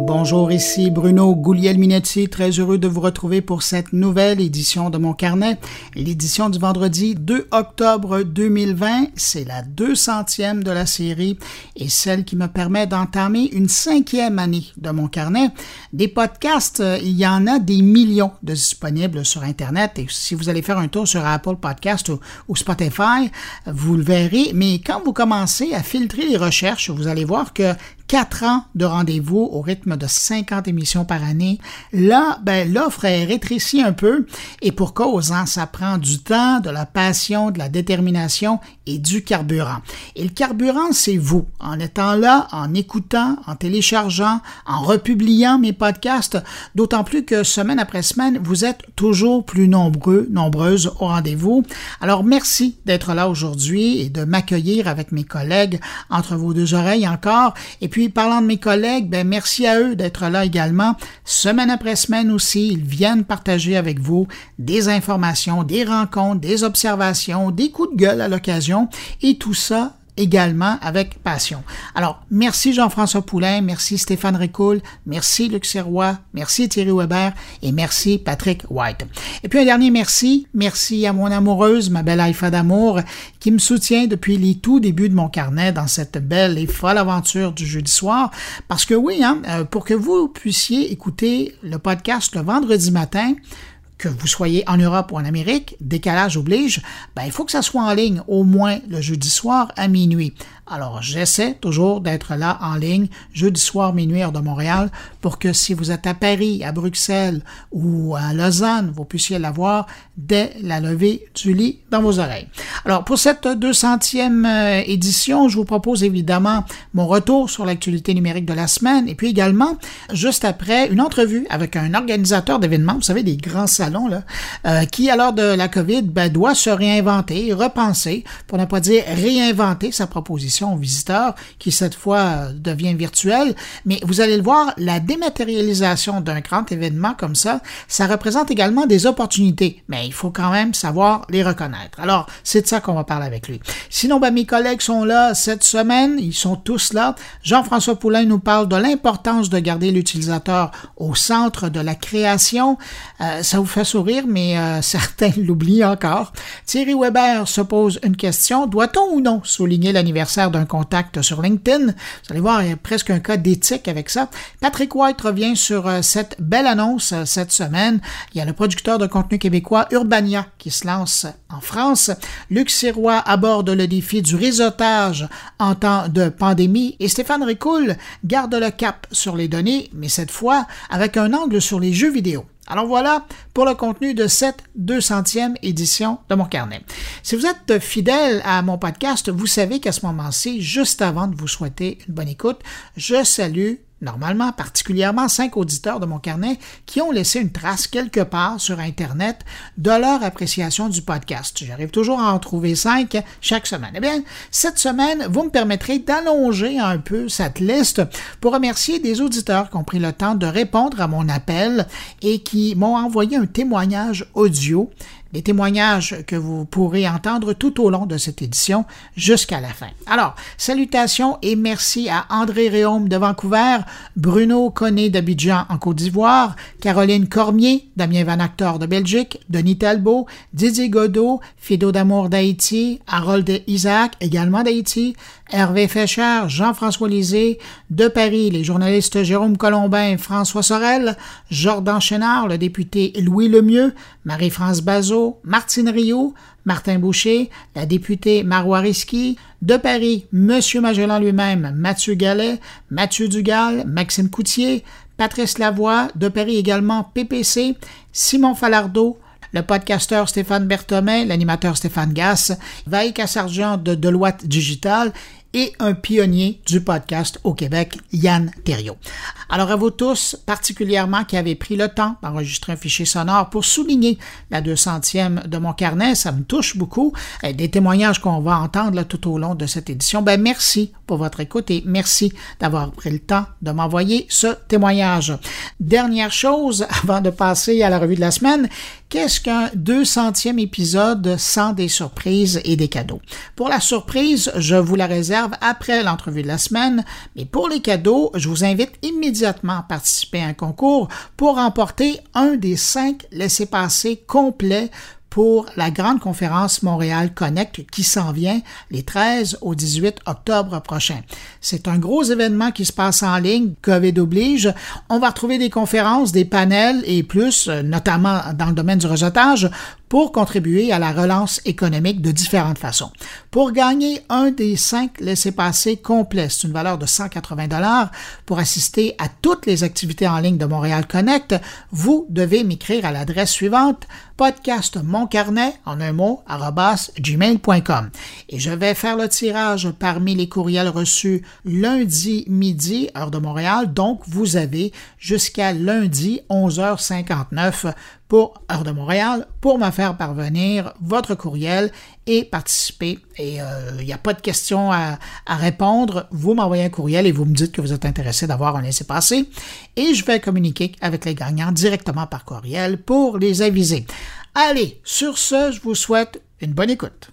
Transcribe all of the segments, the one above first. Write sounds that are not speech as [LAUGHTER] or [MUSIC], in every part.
Bonjour, ici Bruno Gouliel-Minetti, très heureux de vous retrouver pour cette nouvelle édition de mon carnet. L'édition du vendredi 2 octobre 2020, c'est la 200e de la série et celle qui me permet d'entamer une cinquième année de mon carnet. Des podcasts, euh, il y en a des millions de disponibles sur Internet et si vous allez faire un tour sur Apple Podcast ou Spotify, vous le verrez, mais quand vous commencez à filtrer les recherches, vous allez voir que quatre ans de rendez-vous au rythme de 50 émissions par année. Là, ben, l'offre est rétrécie un peu et pour cause, hein, ça prend du temps, de la passion, de la détermination et du carburant. Et le carburant, c'est vous. En étant là, en écoutant, en téléchargeant, en republiant mes podcasts, d'autant plus que semaine après semaine, vous êtes toujours plus nombreux, nombreuses au rendez-vous. Alors, merci d'être là aujourd'hui et de m'accueillir avec mes collègues entre vos deux oreilles encore. Et puis, parlant de mes collègues, ben, merci à eux d'être là également. Semaine après semaine aussi, ils viennent partager avec vous des informations, des rencontres, des observations, des coups de gueule à l'occasion, et tout ça également avec passion. Alors, merci Jean-François Poulain, merci Stéphane Ricoul, merci Luc Serrois, merci Thierry Weber et merci Patrick White. Et puis un dernier merci, merci à mon amoureuse, ma belle Haïfa d'amour, qui me soutient depuis les tout débuts de mon carnet dans cette belle et folle aventure du jeudi soir. Parce que oui, hein, euh, pour que vous puissiez écouter le podcast le vendredi matin, que vous soyez en Europe ou en Amérique, décalage oblige, ben, il faut que ça soit en ligne au moins le jeudi soir à minuit. Alors, j'essaie toujours d'être là en ligne jeudi soir minuit heure de Montréal pour que si vous êtes à Paris, à Bruxelles ou à Lausanne, vous puissiez l'avoir dès la levée du lit dans vos oreilles. Alors, pour cette 200e euh, édition, je vous propose évidemment mon retour sur l'actualité numérique de la semaine et puis également, juste après, une entrevue avec un organisateur d'événements, vous savez, des grands salons, là, euh, qui, à l'heure de la COVID, ben, doit se réinventer, repenser, pour ne pas dire réinventer sa proposition aux visiteurs qui cette fois devient virtuel. Mais vous allez le voir, la dématérialisation d'un grand événement comme ça, ça représente également des opportunités, mais il faut quand même savoir les reconnaître. Alors, c'est de ça qu'on va parler avec lui. Sinon, ben, mes collègues sont là cette semaine, ils sont tous là. Jean-François Poulain nous parle de l'importance de garder l'utilisateur au centre de la création. Euh, ça vous fait sourire, mais euh, [LAUGHS] certains l'oublient encore. Thierry Weber se pose une question. Doit-on ou non souligner l'anniversaire d'un contact sur LinkedIn. Vous allez voir, il y a presque un cas d'éthique avec ça. Patrick White revient sur euh, cette belle annonce euh, cette semaine. Il y a le producteur de contenu québécois Urbania qui se lance en France. Luc Sirois aborde le défi du réseautage en temps de pandémie et Stéphane Ricoul garde le cap sur les données, mais cette fois avec un angle sur les jeux vidéo. Alors voilà pour le contenu de cette 200e édition de mon carnet. Si vous êtes fidèle à mon podcast, vous savez qu'à ce moment-ci, juste avant de vous souhaiter une bonne écoute, je salue normalement particulièrement cinq auditeurs de mon carnet qui ont laissé une trace quelque part sur Internet de leur appréciation du podcast. J'arrive toujours à en trouver cinq chaque semaine. Eh bien, cette semaine, vous me permettrez d'allonger un peu cette liste pour remercier des auditeurs qui ont pris le temps de répondre à mon appel et qui m'ont envoyé un témoignage audio des témoignages que vous pourrez entendre tout au long de cette édition jusqu'à la fin. Alors, salutations et merci à André Réaume de Vancouver, Bruno Conné d'Abidjan en Côte d'Ivoire, Caroline Cormier, Damien Van Actor de Belgique, Denis Talbot, Didier Godot, Fido d'Amour d'Haïti, Harold Isaac, également d'Haïti, Hervé Fécher, Jean-François Lisée, de Paris, les journalistes Jérôme Colombin François Sorel, Jordan Chénard, le député Louis Lemieux, Marie-France Bazot, Martine Rio, Martin Boucher, la députée Marois Risky, de Paris, M. Magellan lui-même, Mathieu Gallet, Mathieu Dugal, Maxime Coutier, Patrice Lavoie, de Paris également PPC, Simon Falardeau, le podcasteur Stéphane Berthomet, l'animateur Stéphane Gass, Vaïka Sargent de Deloitte Digital et un pionnier du podcast au Québec, Yann Thériault. Alors à vous tous, particulièrement qui avez pris le temps d'enregistrer un fichier sonore pour souligner la 200e de mon carnet, ça me touche beaucoup. Euh, des témoignages qu'on va entendre tout au long de cette édition. Ben merci pour votre écoute et merci d'avoir pris le temps de m'envoyer ce témoignage. Dernière chose, [LAUGHS] avant de passer à la revue de la semaine, Qu'est-ce qu'un 200e épisode sans des surprises et des cadeaux? Pour la surprise, je vous la réserve après l'entrevue de la semaine, mais pour les cadeaux, je vous invite immédiatement à participer à un concours pour remporter un des cinq laissés-passer complets pour la grande conférence Montréal Connect qui s'en vient les 13 au 18 octobre prochain. C'est un gros événement qui se passe en ligne, COVID oblige. On va retrouver des conférences, des panels et plus, notamment dans le domaine du réseautage, pour contribuer à la relance économique de différentes façons. Pour gagner un des cinq laissés-passer complets, une valeur de 180 dollars. Pour assister à toutes les activités en ligne de Montréal Connect, vous devez m'écrire à l'adresse suivante podcast mon carnet en un mot gmail.com et je vais faire le tirage parmi les courriels reçus lundi midi heure de Montréal. Donc vous avez jusqu'à lundi 11h59 pour Heure de Montréal pour me faire parvenir votre courriel et participer. Et il euh, n'y a pas de questions à, répondre. Vous m'envoyez un courriel et vous me dites que vous êtes intéressé d'avoir un laissez-passer et je vais communiquer avec les gagnants directement par courriel pour les aviser. Allez, sur ce, je vous souhaite une bonne écoute.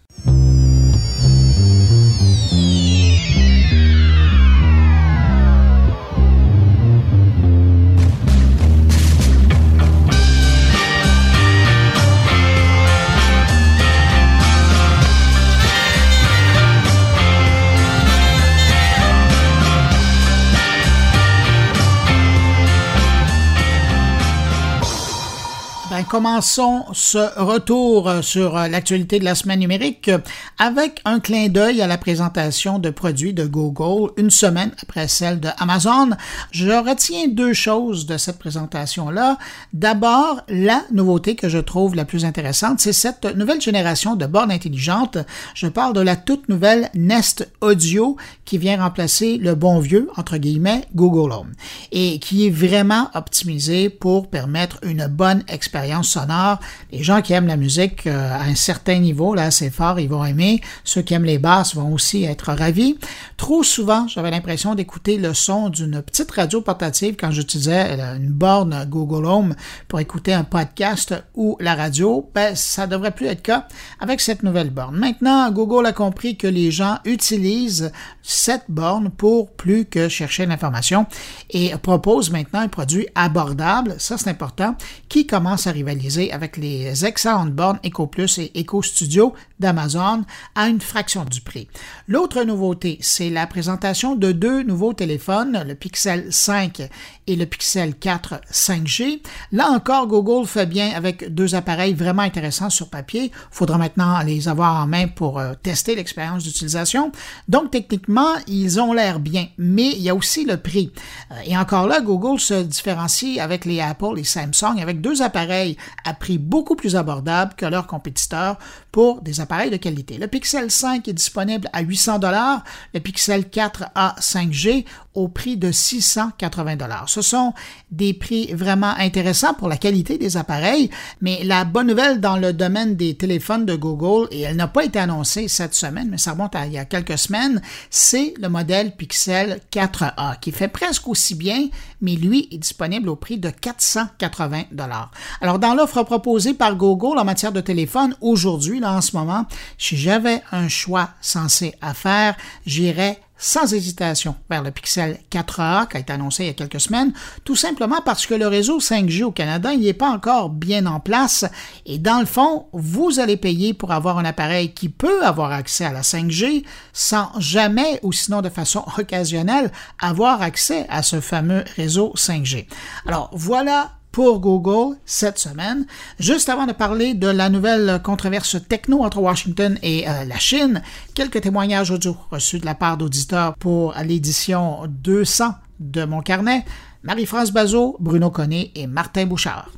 Commençons ce retour sur l'actualité de la semaine numérique avec un clin d'œil à la présentation de produits de Google une semaine après celle de Amazon. Je retiens deux choses de cette présentation-là. D'abord, la nouveauté que je trouve la plus intéressante, c'est cette nouvelle génération de bornes intelligentes. Je parle de la toute nouvelle Nest Audio qui vient remplacer le bon vieux, entre guillemets, Google Home et qui est vraiment optimisé pour permettre une bonne expérience sonore. Les gens qui aiment la musique euh, à un certain niveau, là, assez fort, ils vont aimer. Ceux qui aiment les basses vont aussi être ravis. Trop souvent, j'avais l'impression d'écouter le son d'une petite radio portative quand j'utilisais euh, une borne Google Home pour écouter un podcast ou la radio. Ben, ça devrait plus être le cas avec cette nouvelle borne. Maintenant, Google a compris que les gens utilisent cette borne pour plus que chercher l'information et propose maintenant un produit abordable, ça c'est important, qui commence à rivaliser avec les excellentes bornes EcoPlus et EcoStudio d'Amazon à une fraction du prix. L'autre nouveauté, c'est la présentation de deux nouveaux téléphones, le Pixel 5 et le Pixel 4 5G. Là encore, Google fait bien avec deux appareils vraiment intéressants sur papier. Il faudra maintenant les avoir en main pour euh, tester l'expérience d'utilisation. Donc, techniquement, ils ont l'air bien, mais il y a aussi le prix. Euh, et encore là, Google se différencie avec les Apple et Samsung avec deux appareils à prix beaucoup plus abordable que leurs compétiteurs pour des appareils de qualité. Le Pixel 5 est disponible à 800 dollars, le Pixel 4 a 5G au prix de 680 dollars. Ce sont des prix vraiment intéressants pour la qualité des appareils, mais la bonne nouvelle dans le domaine des téléphones de Google, et elle n'a pas été annoncée cette semaine, mais ça remonte à il y a quelques semaines, c'est le modèle Pixel 4a qui fait presque aussi bien, mais lui est disponible au prix de 480 dollars. Alors dans l'offre proposée par Google en matière de téléphone aujourd'hui, là en ce moment, si j'avais un choix sensé à faire, j'irais sans hésitation vers le Pixel 4A qui a été annoncé il y a quelques semaines, tout simplement parce que le réseau 5G au Canada n'est pas encore bien en place et dans le fond, vous allez payer pour avoir un appareil qui peut avoir accès à la 5G sans jamais ou sinon de façon [LAUGHS] occasionnelle avoir accès à ce fameux réseau 5G. Alors voilà pour Google cette semaine. Juste avant de parler de la nouvelle controverse techno entre Washington et euh, la Chine, quelques témoignages audio reçus de la part d'auditeurs pour l'édition 200 de mon carnet. Marie-France Bazot, Bruno Connet et Martin Bouchard.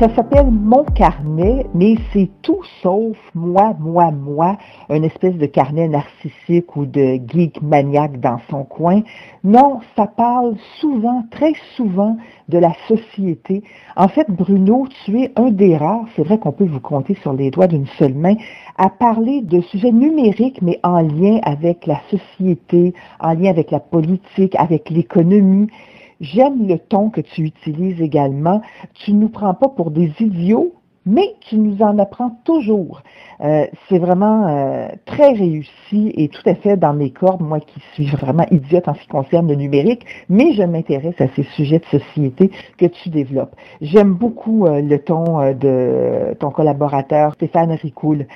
Ça s'appelle Mon carnet, mais c'est tout sauf moi, moi, moi, une espèce de carnet narcissique ou de geek maniaque dans son coin. Non, ça parle souvent, très souvent, de la société. En fait, Bruno, tu es un des rares, c'est vrai qu'on peut vous compter sur les doigts d'une seule main, à parler de sujets numériques, mais en lien avec la société, en lien avec la politique, avec l'économie J'aime le ton que tu utilises également. Tu ne nous prends pas pour des idiots, mais tu nous en apprends toujours. Euh, c'est vraiment euh, très réussi et tout à fait dans mes cordes, moi qui suis vraiment idiote en ce qui concerne le numérique, mais je m'intéresse à ces sujets de société que tu développes. J'aime beaucoup euh, le ton de ton collaborateur Stéphane Ricoul.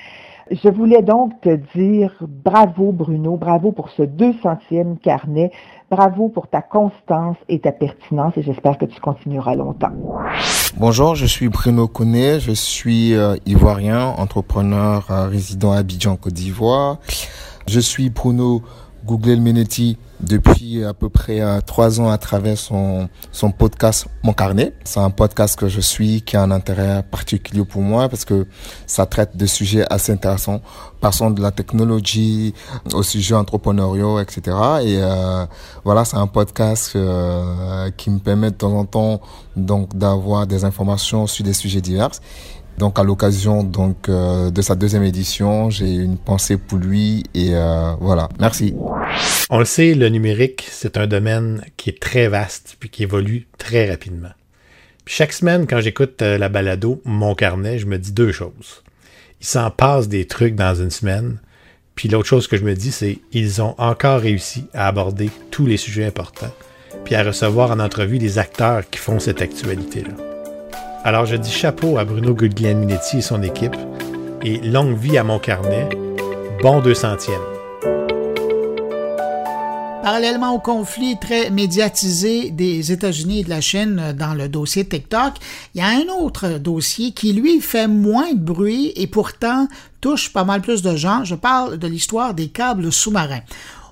Je voulais donc te dire bravo Bruno, bravo pour ce 200e carnet, bravo pour ta constance et ta pertinence et j'espère que tu continueras longtemps. Bonjour, je suis Bruno Connet, je suis euh, ivoirien, entrepreneur euh, résident à Abidjan, Côte d'Ivoire. Je suis Bruno Google Menetti depuis à peu près euh, trois ans à travers son, son podcast Mon Carnet. C'est un podcast que je suis qui a un intérêt particulier pour moi parce que ça traite de sujets assez intéressants, passant de la technologie au sujet entrepreneuriaux, etc. Et euh, voilà, c'est un podcast euh, qui me permet de temps en temps donc d'avoir des informations sur des sujets divers donc à l'occasion euh, de sa deuxième édition, j'ai une pensée pour lui et euh, voilà. Merci. On le sait, le numérique, c'est un domaine qui est très vaste puis qui évolue très rapidement. chaque semaine, quand j'écoute euh, la balado Mon carnet, je me dis deux choses. Il s'en passe des trucs dans une semaine. Puis l'autre chose que je me dis, c'est ils ont encore réussi à aborder tous les sujets importants, puis à recevoir en entrevue des acteurs qui font cette actualité-là. Alors je dis chapeau à Bruno Guglielminetti et son équipe et longue vie à mon carnet. Bon 200e. Parallèlement au conflit très médiatisé des États-Unis et de la Chine dans le dossier TikTok, il y a un autre dossier qui, lui, fait moins de bruit et pourtant touche pas mal plus de gens. Je parle de l'histoire des câbles sous-marins.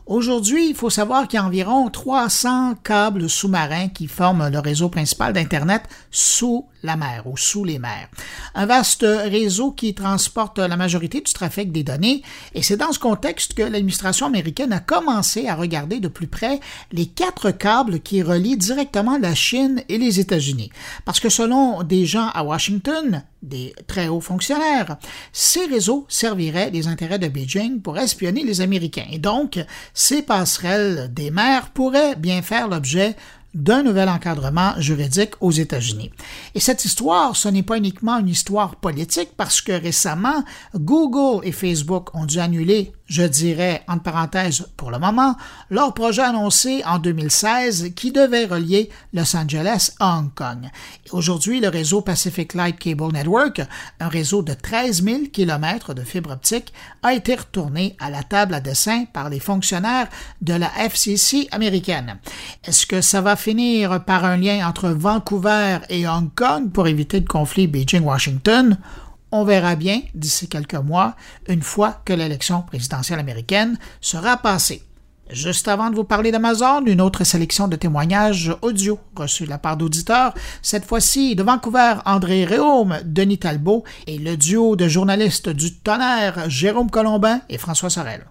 Aujourd'hui, il faut savoir qu'il y a environ 300 câbles sous-marins qui forment le réseau principal d'Internet sous la mer ou sous les mers. Un vaste réseau qui transporte la majorité du trafic des données et c'est dans ce contexte que l'administration américaine a commencé à regarder de plus près les quatre câbles qui relient directement la Chine et les États-Unis. Parce que selon des gens à Washington, des très hauts fonctionnaires, ces réseaux serviraient les intérêts de Beijing pour espionner les Américains. Et donc, ces passerelles des mers pourraient bien faire l'objet d'un nouvel encadrement juridique aux États-Unis. Et cette histoire, ce n'est pas uniquement une histoire politique parce que récemment, Google et Facebook ont dû annuler je dirais, entre parenthèses pour le moment, leur projet annoncé en 2016 qui devait relier Los Angeles à Hong Kong. Aujourd'hui, le réseau Pacific Light Cable Network, un réseau de 13 000 km de fibre optique, a été retourné à la table à dessin par les fonctionnaires de la FCC américaine. Est-ce que ça va finir par un lien entre Vancouver et Hong Kong pour éviter le conflit Beijing-Washington? On verra bien d'ici quelques mois, une fois que l'élection présidentielle américaine sera passée. Juste avant de vous parler d'Amazon, une autre sélection de témoignages audio reçus de la part d'auditeurs, cette fois-ci de Vancouver, André Réaume, Denis Talbot et le duo de journalistes du tonnerre, Jérôme Colombin et François Sorel.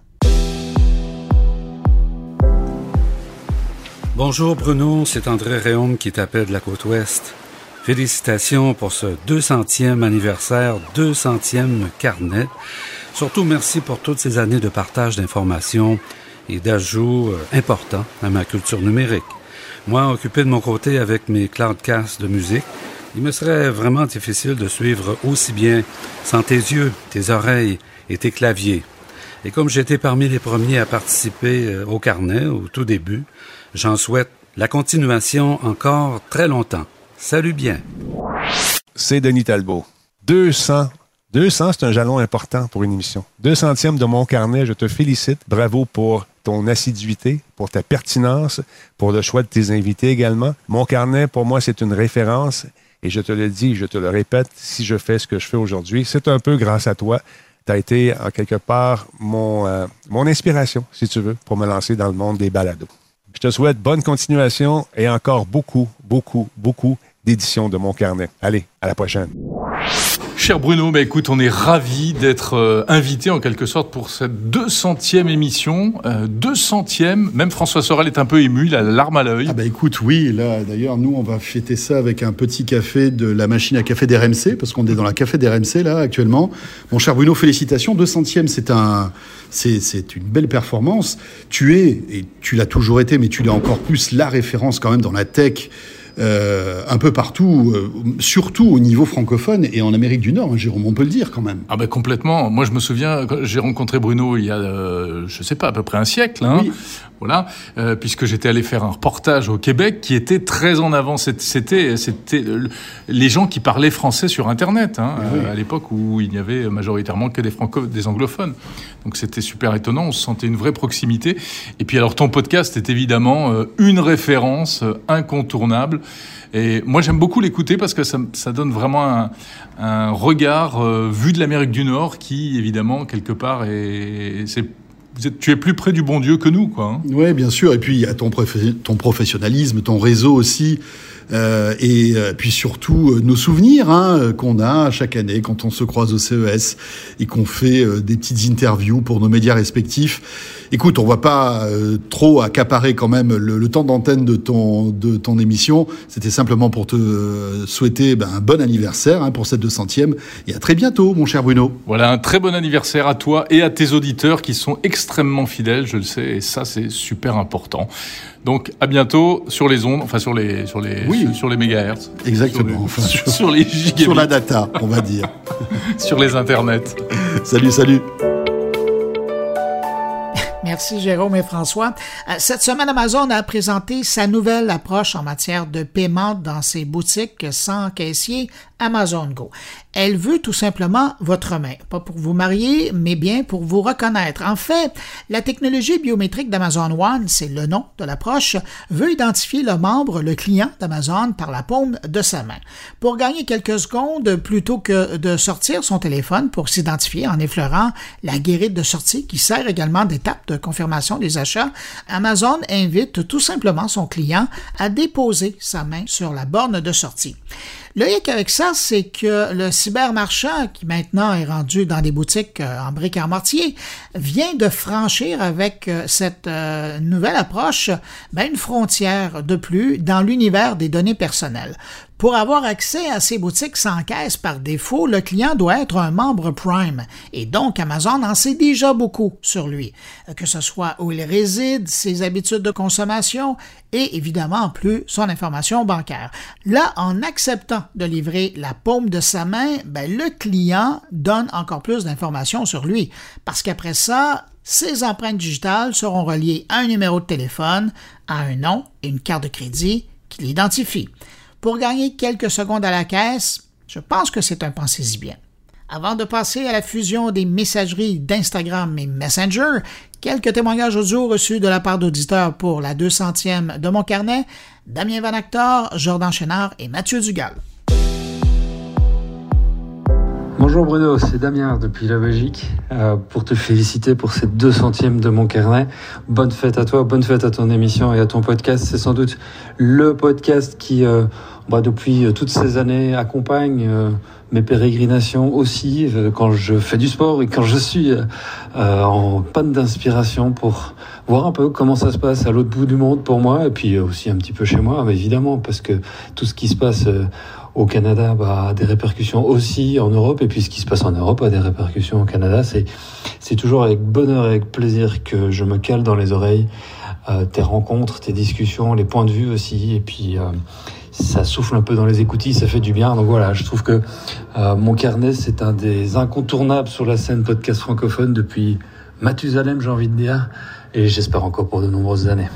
Bonjour Bruno, c'est André Réaume qui t'appelle de la côte ouest. Félicitations pour ce 200e anniversaire, 200e carnet. Surtout merci pour toutes ces années de partage d'informations et d'ajouts euh, importants à ma culture numérique. Moi, occupé de mon côté avec mes cloudcasts de musique, il me serait vraiment difficile de suivre aussi bien sans tes yeux, tes oreilles et tes claviers. Et comme j'étais parmi les premiers à participer euh, au carnet au tout début, j'en souhaite la continuation encore très longtemps. Salut bien. C'est Denis Talbot. 200. 200, c'est un jalon important pour une émission. 200e de mon carnet, je te félicite. Bravo pour ton assiduité, pour ta pertinence, pour le choix de tes invités également. Mon carnet, pour moi, c'est une référence. Et je te le dis, je te le répète, si je fais ce que je fais aujourd'hui, c'est un peu grâce à toi. Tu as été, en quelque part, mon, euh, mon inspiration, si tu veux, pour me lancer dans le monde des balados. Je te souhaite bonne continuation et encore beaucoup, beaucoup, beaucoup d'édition de mon carnet. Allez, à la prochaine. Cher Bruno, bah écoute, on est ravis d'être euh, invité en quelque sorte pour cette 200e émission. 200e, euh, même François Sorel est un peu ému, il a la larme à l'œil. Ah bah écoute, oui, là d'ailleurs, nous on va fêter ça avec un petit café de la machine à café d'RMC, parce qu'on est dans la café d'RMC là actuellement. Mon cher Bruno, félicitations. 200e, c'est un, c'est une belle performance. Tu es, et tu l'as toujours été, mais tu l'es encore plus, la référence quand même dans la tech. Euh, un peu partout, euh, surtout au niveau francophone et en Amérique du Nord, hein, Jérôme, on peut le dire quand même. Ah ben complètement. Moi, je me souviens, j'ai rencontré Bruno il y a, euh, je sais pas, à peu près un siècle. Hein. Voilà, euh, puisque j'étais allé faire un reportage au Québec qui était très en avant. C'était, c'était les gens qui parlaient français sur Internet hein, à l'époque où il n'y avait majoritairement que des des anglophones. Donc c'était super étonnant. On se sentait une vraie proximité. Et puis alors ton podcast est évidemment une référence incontournable. Et moi, j'aime beaucoup l'écouter parce que ça, donne vraiment un, regard euh, vu de l'Amérique du Nord qui, évidemment, quelque part, est, tu es plus près du bon Dieu que nous, quoi. Hein. Oui, bien sûr. Et puis, il y a ton, ton professionnalisme, ton réseau aussi. Euh, et euh, puis surtout nos souvenirs hein, qu'on a chaque année quand on se croise au CES et qu'on fait des petites interviews pour nos médias respectifs. Écoute, on va pas trop accaparer quand même le, temps d'antenne de ton de ton émission. C'était simplement pour te souhaiter ben, un bon anniversaire hein, pour cette 200e et à très bientôt, mon cher Bruno. Voilà, un très bon anniversaire à toi et à tes auditeurs qui sont extrêmement fidèles, je le sais, et ça c'est super important. Donc à bientôt sur les ondes, enfin sur les sur les sur, les mégahertz. Exactement. Sur, [LAUGHS] sur les gigabits. Sur la data, on va dire. [LAUGHS] sur les internets. Salut, salut. Merci Jérôme et François. Euh, cette semaine, Amazon a présenté sa nouvelle approche en matière de paiement dans ses boutiques sans caissier Amazon Go. Elle veut tout simplement votre main, pas pour vous marier, mais bien pour vous reconnaître. En fait, la technologie biométrique d'Amazon One, c'est le nom de l'approche, veut identifier le membre, le client d'Amazon par la paume de sa main. Pour gagner quelques secondes, plutôt que de sortir son téléphone pour s'identifier en effleurant la guérite de sortie qui sert également d'étape de confirmation des achats, Amazon invite tout simplement son client à déposer sa main sur la borne de sortie. Le hic avec ça, c'est que le cybermarchand, qui maintenant est rendu dans des boutiques euh, en briques en mortier, vient de franchir avec euh, cette euh, nouvelle approche ben, une frontière de plus dans l'univers des données personnelles. Pour avoir accès à ces boutiques sans caisse par défaut, le client doit être un membre Prime. Et donc, Amazon en sait déjà beaucoup sur lui, que ce soit où il réside, ses habitudes de consommation et évidemment plus son information bancaire. Là, en acceptant de livrer la paume de sa main, ben, le client donne encore plus d'informations sur lui. Parce qu'après ça, ses empreintes digitales seront reliées à un numéro de téléphone, à un nom et une carte de crédit qui l'identifie. Pour gagner quelques secondes à la caisse, je pense que c'est un pensez-y bien. Avant de passer à la fusion des messageries d'Instagram et Messenger, quelques témoignages audio reçus de la part d'auditeurs pour la 200e de mon carnet, Damien Van Actor, Jordan Chénard et Mathieu Dugal. Bonjour Bruno, c'est Damien depuis la Belgique euh, pour te féliciter pour cette 200e de mon carnet. Bonne fête à toi, bonne fête à ton émission et à ton podcast. C'est sans doute le podcast qui euh, bah, depuis euh, toutes ces années, accompagne euh, mes pérégrinations aussi euh, quand je fais du sport et quand je suis en panne d'inspiration pour voir un peu comment ça se passe à l'autre bout du monde pour moi et puis aussi un petit peu chez moi, évidemment, parce que tout ce qui se passe au Canada bah, a des répercussions aussi en Europe et puis ce qui se passe en Europe a des répercussions au Canada. C'est c'est toujours avec bonheur et avec plaisir que je me cale dans les oreilles tes rencontres, tes discussions, les points de vue aussi et puis ça souffle un peu dans les écoutilles, ça fait du bien. Donc voilà, je trouve que euh, mon carnet, c'est un des incontournables sur la scène podcast francophone depuis Mathusalem, j'ai envie de dire, et j'espère encore pour de nombreuses années.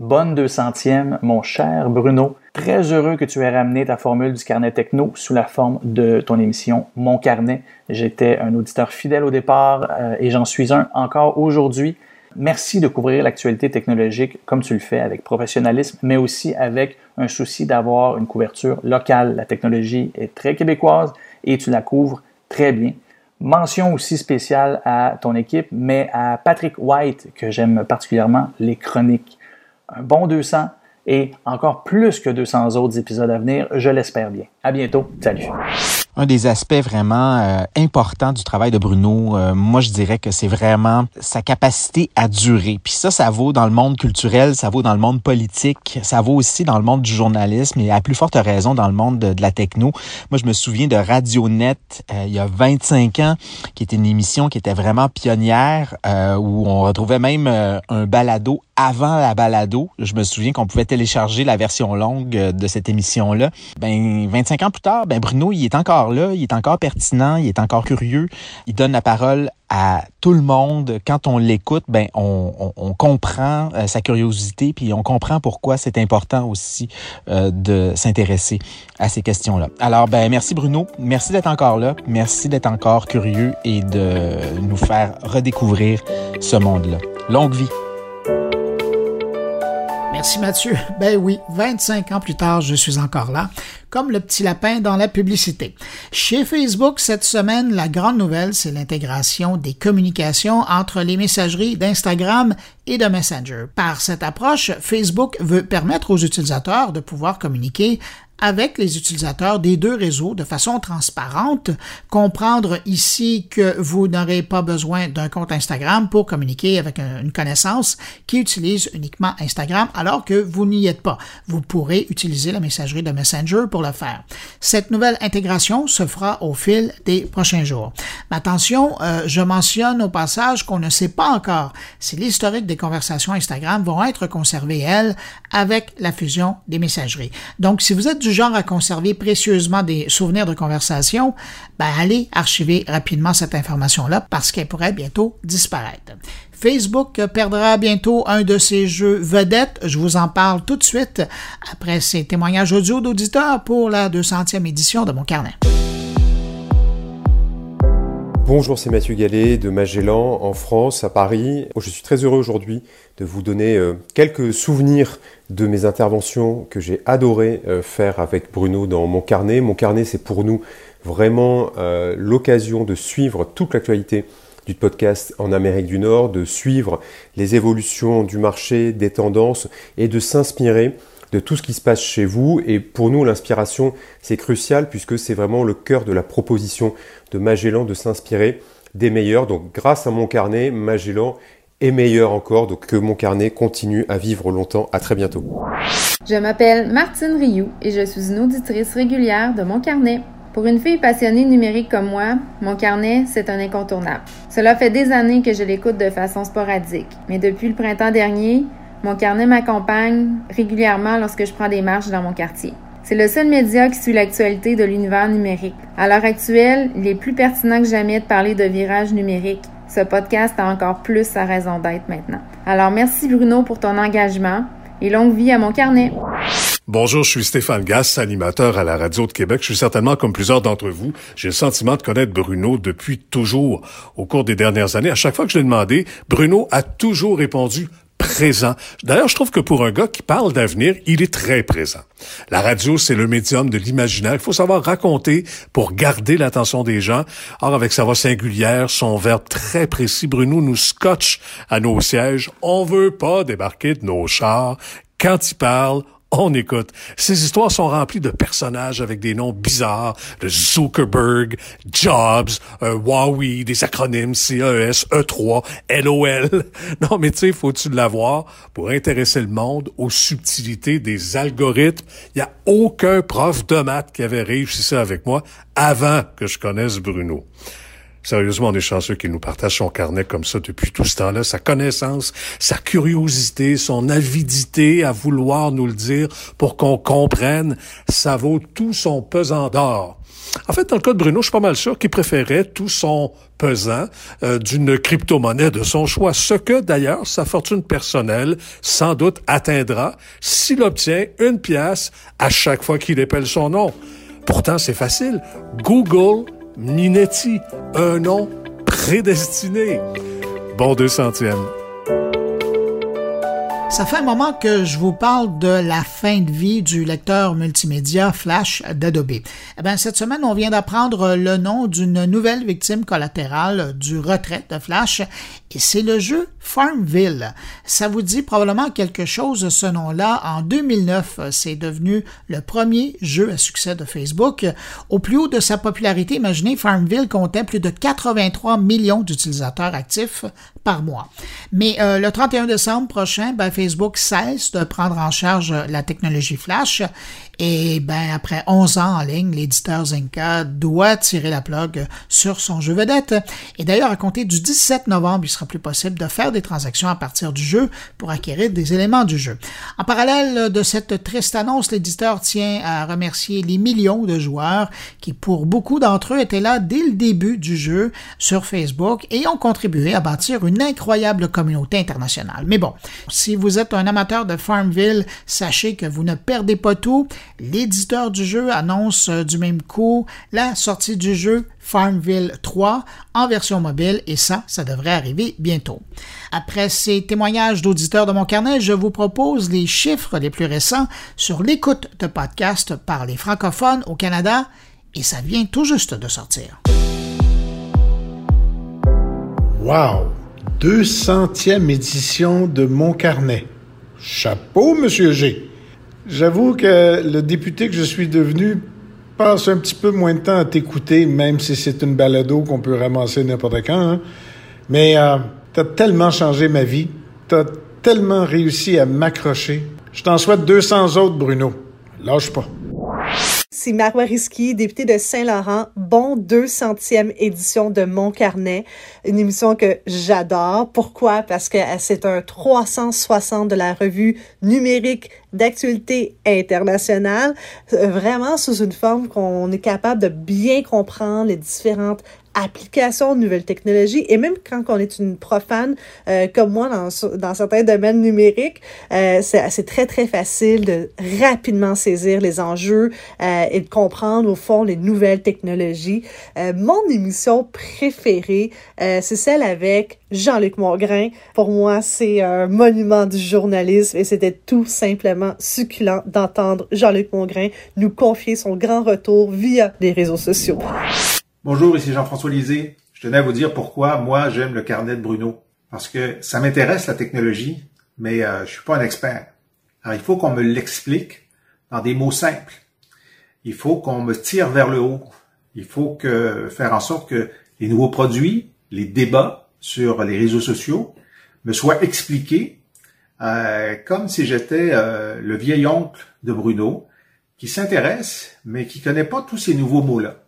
Bonne 200e, mon cher Bruno. Très heureux que tu aies ramené ta formule du carnet techno sous la forme de ton émission Mon carnet. J'étais un auditeur fidèle au départ euh, et j'en suis un encore aujourd'hui. Merci de couvrir l'actualité technologique comme tu le fais avec professionnalisme, mais aussi avec un souci d'avoir une couverture locale. La technologie est très québécoise et tu la couvres très bien. Mention aussi spéciale à ton équipe, mais à Patrick White, que j'aime particulièrement, les chroniques. Un bon 200 et encore plus que 200 autres épisodes à venir, je l'espère bien. À bientôt. Salut. Un des aspects vraiment euh, importants du travail de Bruno, euh, moi je dirais que c'est vraiment sa capacité à durer. Puis ça, ça vaut dans le monde culturel, ça vaut dans le monde politique, ça vaut aussi dans le monde du journalisme et à plus forte raison dans le monde de, la techno. Moi, je me souviens de Radionet euh, il y a 25 ans, qui était une émission qui était vraiment pionnière, où on retrouvait même un balado avant la balado. Je me souviens qu'on pouvait télécharger la version longue de cette émission-là. Ben, 25 ans plus tard, ben Bruno, il est encore là, il est encore pertinent, il est encore curieux. Il donne la parole à tout le monde. Quand on l'écoute, ben on, on, comprend euh, sa curiosité, puis on comprend pourquoi c'est important aussi euh, de s'intéresser à ces questions-là. Alors, ben merci Bruno, merci d'être encore là, merci d'être encore curieux et de nous faire redécouvrir ce monde-là. Longue vie. Merci Mathieu. [LAUGHS] Ben oui, 25 ans plus tard, je suis encore là, comme le petit lapin dans la publicité. Chez Facebook, cette semaine, la grande nouvelle, c'est l'intégration des communications entre les messageries d'Instagram et de Messenger. Par cette approche, Facebook veut permettre aux utilisateurs de pouvoir communiquer avec les utilisateurs des deux réseaux de façon transparente, comprendre ici que vous n'aurez pas besoin d'un compte Instagram pour communiquer avec une connaissance qui utilise uniquement Instagram alors que vous n'y êtes pas. Vous pourrez utiliser la messagerie de Messenger pour le faire. Cette nouvelle intégration se fera au fil des prochains jours. Mais attention, euh, je mentionne au passage qu'on ne sait pas encore si l'historique des conversations Instagram vont être conservées, elles, avec la fusion des messageries. Donc, si vous êtes du genre à conserver précieusement des souvenirs de conversation, ben allez archiver rapidement cette information-là parce qu'elle pourrait bientôt disparaître. Facebook perdra bientôt un de ses jeux vedettes. Je vous en parle tout de suite après ces témoignages audio d'auditeurs pour la 200e édition de mon carnet. Bonjour, c'est Mathieu Gallet de Magellan en France, à Paris. Je suis très heureux aujourd'hui de vous donner euh, quelques souvenirs de mes interventions que j'ai adoré euh, faire avec Bruno dans mon carnet. Mon carnet, c'est pour nous vraiment euh, l'occasion de suivre toute l'actualité du podcast en Amérique du Nord, de suivre les évolutions du marché, des tendances et de s'inspirer de tout ce qui se passe chez vous. Et pour nous, l'inspiration, c'est crucial puisque c'est vraiment le cœur de la proposition de Magellan de s'inspirer des meilleurs. Donc grâce à mon carnet, Magellan est meilleur encore. Donc que mon carnet continue à vivre longtemps. À très bientôt. Je m'appelle Martine Rioux et je suis une auditrice régulière de mon carnet. Pour une fille passionnée numérique comme moi, mon carnet, c'est un incontournable. Cela fait des années que je l'écoute de façon sporadique, mais depuis le printemps dernier, mon carnet m'accompagne régulièrement lorsque je prends des marches dans mon quartier. C'est le seul média qui suit l'actualité de l'univers numérique. À l'heure actuelle, il est plus pertinent que jamais de parler de virage numérique. Ce podcast a encore plus sa raison d'être maintenant. Alors merci Bruno pour ton engagement et longue vie à mon carnet. Bonjour, je suis Stéphane Gass, animateur à la Radio de Québec. Je suis certainement, comme plusieurs d'entre vous, j'ai le sentiment de connaître Bruno depuis toujours. Au cours des dernières années, à chaque fois que je l'ai demandé, Bruno a toujours répondu présent. D'ailleurs, je trouve que pour un gars qui parle d'avenir, il est très présent. La radio, c'est le médium de l'imaginaire. Il faut savoir raconter pour garder l'attention des gens. Or, avec sa voix singulière, son verbe très précis, Bruno nous scotche à nos sièges. On veut pas débarquer de nos chars. Quand il parle, on écoute. Ces histoires sont remplies de personnages avec des noms bizarres, de Zuckerberg, Jobs, euh, Huawei, des acronymes CES, E3, LOL. Non, mais tu sais, faut-tu l'avoir? Pour intéresser le monde aux subtilités des algorithmes. Il y a aucun prof de maths qui avait réussi ça avec moi avant que je connaisse Bruno. Sérieusement, on est chanceux qu'il nous partage son carnet comme ça depuis tout ce temps-là, sa connaissance, sa curiosité, son avidité à vouloir nous le dire pour qu'on comprenne, ça vaut tout son pesant d'or. En fait, dans le cas de Bruno, je suis pas mal sûr qu'il préférait tout son pesant euh, d'une crypto-monnaie de son choix, ce que d'ailleurs sa fortune personnelle sans doute atteindra s'il obtient une pièce à chaque fois qu'il épelle son nom. Pourtant, c'est facile. Google Minetti, un nom prédestiné. Bon deux centièmes. Ça fait un moment que je vous parle de la fin de vie du lecteur multimédia Flash d'Adobe. Eh bien, cette semaine, on vient d'apprendre le nom d'une nouvelle victime collatérale du retrait de Flash et c'est le jeu Farmville. Ça vous dit probablement quelque chose ce nom-là. En 2009, c'est devenu le premier jeu à succès de Facebook. Au plus haut de sa popularité, imaginez, Farmville comptait plus de 83 millions d'utilisateurs actifs mois. Mais euh, le 31 décembre prochain, ben, Facebook cesse de prendre en charge la technologie Flash et ben, après 11 ans en ligne, l'éditeur Zinka doit tirer la plug sur son jeu vedette. Et d'ailleurs, à compter du 17 novembre, il sera plus possible de faire des transactions à partir du jeu pour acquérir des éléments du jeu. En parallèle de cette triste annonce, l'éditeur tient à remercier les millions de joueurs qui, pour beaucoup d'entre eux, étaient là dès le début du jeu sur Facebook et ont contribué à bâtir une incroyable communauté internationale. Mais bon, si vous êtes un amateur de Farmville, sachez que vous ne perdez pas tout. L'éditeur du jeu annonce euh, du même coup la sortie du jeu Farmville 3 en version mobile et ça, ça devrait arriver bientôt. Après ces témoignages d'auditeurs de mon carnet, je vous propose les chiffres les plus récents sur l'écoute de podcasts par les francophones au Canada et ça vient tout juste de sortir. Wow! 200e édition de Mon Carnet. Chapeau, Monsieur G. J'avoue que le député que je suis devenu passe un petit peu moins de temps à t'écouter, même si c'est une balado qu'on peut ramasser n'importe quand. Hein. Mais euh, t'as tellement changé ma vie. T'as tellement réussi à m'accrocher. Je t'en souhaite 200 autres, Bruno. Lâche pas. C'est Marois Risky, députée de Saint-Laurent. Bon 200e édition de Mon Carnet, une émission que j'adore. Pourquoi? Parce que c'est un 360 de la revue numérique d'actualité internationale, euh, vraiment sous une forme qu'on est capable de bien comprendre les différentes application de nouvelles technologies et même quand on est une profane euh, comme moi dans, dans certains domaines numériques, euh, c'est très très facile de rapidement saisir les enjeux euh, et de comprendre au fond les nouvelles technologies. Euh, mon émission préférée, euh, c'est celle avec Jean-Luc Mongrain. Pour moi, c'est un monument du journalisme et c'était tout simplement succulent d'entendre Jean-Luc Mongrain nous confier son grand retour via les réseaux sociaux. Bonjour, ici Jean-François Lisée. Je tenais à vous dire pourquoi moi j'aime le carnet de Bruno. Parce que ça m'intéresse la technologie, mais euh, je suis pas un expert. Alors il faut qu'on me l'explique dans des mots simples. Il faut qu'on me tire vers le haut. Il faut que faire en sorte que les nouveaux produits, les débats sur les réseaux sociaux me soient expliqués euh, comme si j'étais euh, le vieil oncle de Bruno qui s'intéresse mais qui connaît pas tous ces nouveaux mots-là.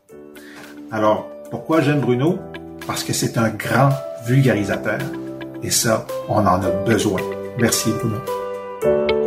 Alors, pourquoi j'aime Bruno? Parce que c'est un grand vulgarisateur. Et ça, on en a besoin. Merci Bruno.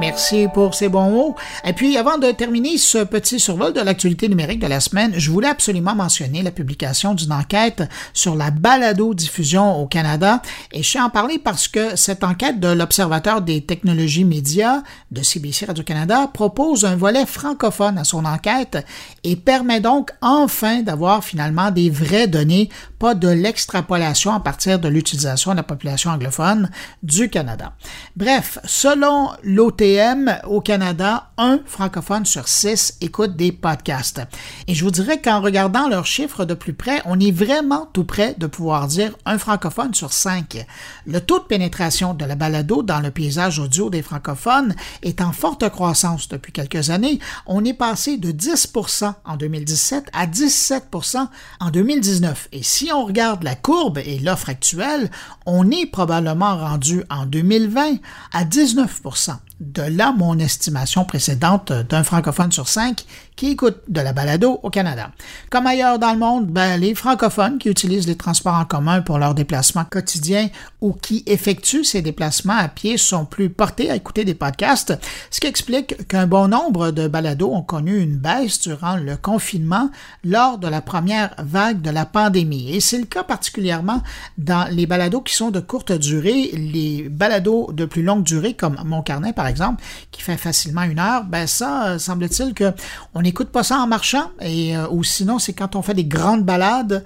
Merci pour ces bons mots. Et puis, avant de terminer ce petit survol de l'actualité numérique de la semaine, je voulais absolument mentionner la publication d'une enquête sur la balado-diffusion au Canada. Et je suis en parler parce que cette enquête de l'Observateur des technologies médias de CBC Radio-Canada propose un volet francophone à son enquête et permet donc enfin d'avoir finalement des vraies données, pas de l'extrapolation à partir de l'utilisation de la population anglophone du Canada. Bref, selon au Canada, un francophone sur six écoute des podcasts. Et je vous dirais qu'en regardant leurs chiffres de plus près, on est vraiment tout près de pouvoir dire un francophone sur cinq. Le taux de pénétration de la balado dans le paysage audio des francophones est en forte croissance depuis quelques années. On est passé de 10% en 2017 à 17% en 2019. Et si on regarde la courbe et l'offre actuelle, on est probablement rendu en 2020 à 19 de là mon estimation précédente d'un francophone sur cinq qui écoute de la balado au Canada. Comme ailleurs dans le monde, ben, les francophones qui utilisent les transports en commun pour leurs déplacements quotidiens ou qui effectuent ces déplacements à pied sont plus portés à écouter des podcasts, ce qui explique qu'un bon nombre de balados ont connu une baisse durant le confinement lors de la première vague de la pandémie. Et c'est le cas particulièrement dans les balados qui sont de courte durée, les balados de plus longue durée comme Mon Carnet par exemple, qui fait facilement une heure, ben ça, semble-t-il que on n'écoute pas ça en marchant, et ou sinon c'est quand on fait des grandes balades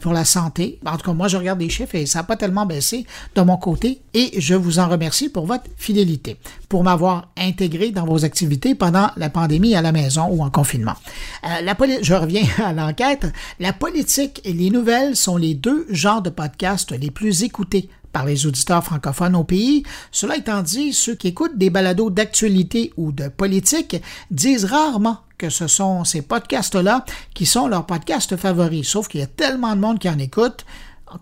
pour la santé. En tout cas, moi je regarde des chiffres et ça n'a pas tellement baissé de mon côté, et je vous en remercie pour votre fidélité, pour m'avoir intégré dans vos activités pendant la pandémie à la maison ou en confinement. la je reviens [LAUGHS] à l'enquête. La politique et les nouvelles sont les deux genres de podcasts les plus écoutés par les auditeurs francophones au pays. Cela étant dit, ceux qui écoutent des balados d'actualité ou de politique disent rarement que ce sont ces podcasts-là qui sont leurs podcasts favoris, sauf qu'il y a tellement de monde qui en écoute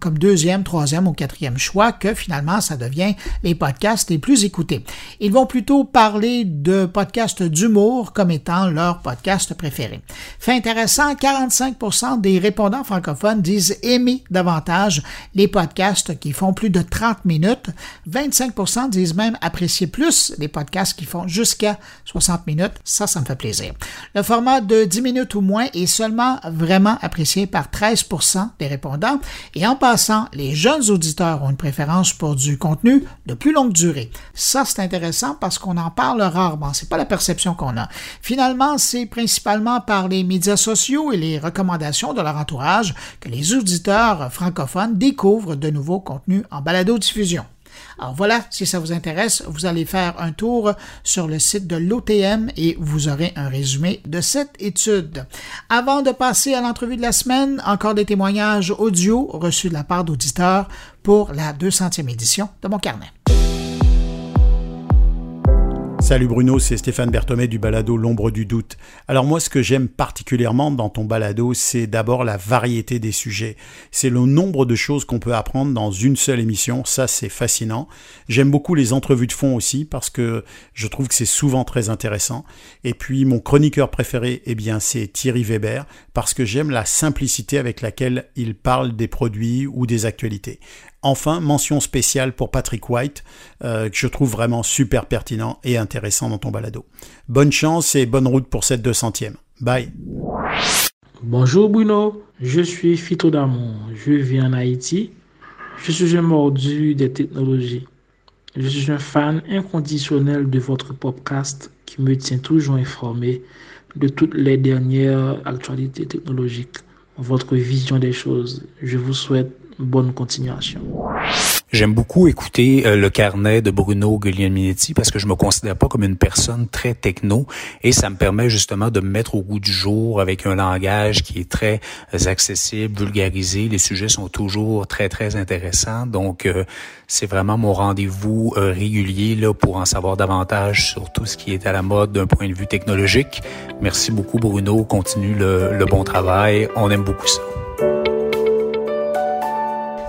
comme deuxième, troisième ou quatrième choix que finalement ça devient les podcasts les plus écoutés. Ils vont plutôt parler de podcasts d'humour comme étant leur podcast préféré. Fait intéressant, 45% des répondants francophones disent aimer davantage les podcasts qui font plus de 30 minutes. 25% disent même apprécier plus les podcasts qui font jusqu'à 60 minutes. Ça, ça me fait plaisir. Le format de 10 minutes ou moins est seulement vraiment apprécié par 13% des répondants et en passant, les jeunes auditeurs ont une préférence pour du contenu de plus longue durée. Ça, c'est intéressant parce qu'on en parle rarement. C'est pas la perception qu'on a. Finalement, c'est principalement par les médias sociaux et les recommandations de leur entourage que les auditeurs francophones découvrent de nouveaux contenus en balado-diffusion. Alors voilà, si ça vous intéresse, vous allez faire un tour sur le site de l'OTM et vous aurez un résumé de cette étude. Avant de passer à l'entrevue de la semaine, encore des témoignages audio reçus de la part d'auditeurs pour la 200e édition de mon carnet. Salut Bruno, c'est Stéphane Berthomé du balado L'ombre du doute. Alors moi, ce que j'aime particulièrement dans ton balado, c'est d'abord la variété des sujets. C'est le nombre de choses qu'on peut apprendre dans une seule émission, ça c'est fascinant. J'aime beaucoup les entrevues de fond aussi parce que je trouve que c'est souvent très intéressant. Et puis mon chroniqueur préféré, eh bien c'est Thierry Weber parce que j'aime la simplicité avec laquelle il parle des produits ou des actualités. Enfin, mention spéciale pour Patrick White, euh, que je trouve vraiment super pertinent et intéressant dans ton balado. Bonne chance et bonne route pour cette 200e. Bye. Bonjour Bruno, je suis Fito Damon, je vis en Haïti. Je suis un mordu des technologies. Je suis un fan inconditionnel de votre podcast qui me tient toujours informé de toutes les dernières actualités technologiques, votre vision des choses. Je vous souhaite bonne continuation. J'aime beaucoup écouter euh, le carnet de Bruno Guglielminetti parce que je me considère pas comme une personne très techno et ça me permet justement de me mettre au goût du jour avec un langage qui est très euh, accessible, vulgarisé. Les sujets sont toujours très très intéressants. Donc euh, c'est vraiment mon rendez-vous régulier là pour en savoir davantage sur tout ce qui est à la mode d'un point de vue technologique. Merci beaucoup Bruno, continue le, le bon travail. On aime beaucoup ça.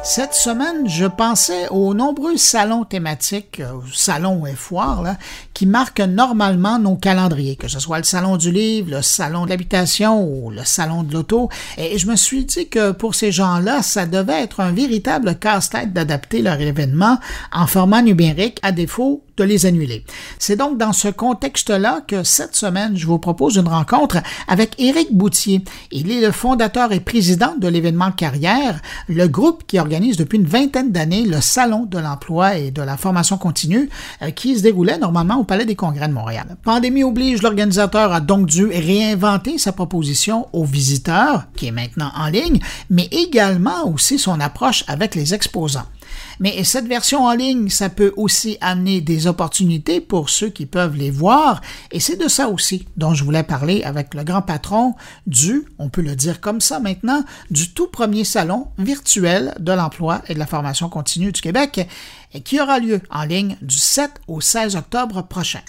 Cette semaine, je pensais aux nombreux salons thématiques, euh, salons et foires, là, qui marquent normalement nos calendriers, que ce soit le salon du livre, le salon de l'habitation ou le salon de l'auto. Et je me suis dit que pour ces gens-là, ça devait être un véritable casse-tête d'adapter leur événement en format numérique à défaut de les annuler. C'est donc dans ce contexte-là que cette semaine, je vous propose une rencontre avec Éric Boutier. Il est le fondateur et président de l'événement Carrière, le groupe qui organise depuis une vingtaine d'années le Salon de l'emploi et de la formation continue euh, qui se déroulait normalement au Palais des Congrès de Montréal. Pandémie oblige, l'organisateur a donc dû réinventer sa proposition aux visiteurs, qui est maintenant en ligne, mais également aussi son approche avec les exposants. Mais cette version en ligne, ça peut aussi amener des opportunités pour ceux qui peuvent les voir, et c'est de ça aussi dont je voulais parler avec le grand patron du, on peut le dire comme ça maintenant, du tout premier salon virtuel de l'emploi et de la formation continue du Québec, et qui aura lieu en ligne du 7 au 16 octobre prochain.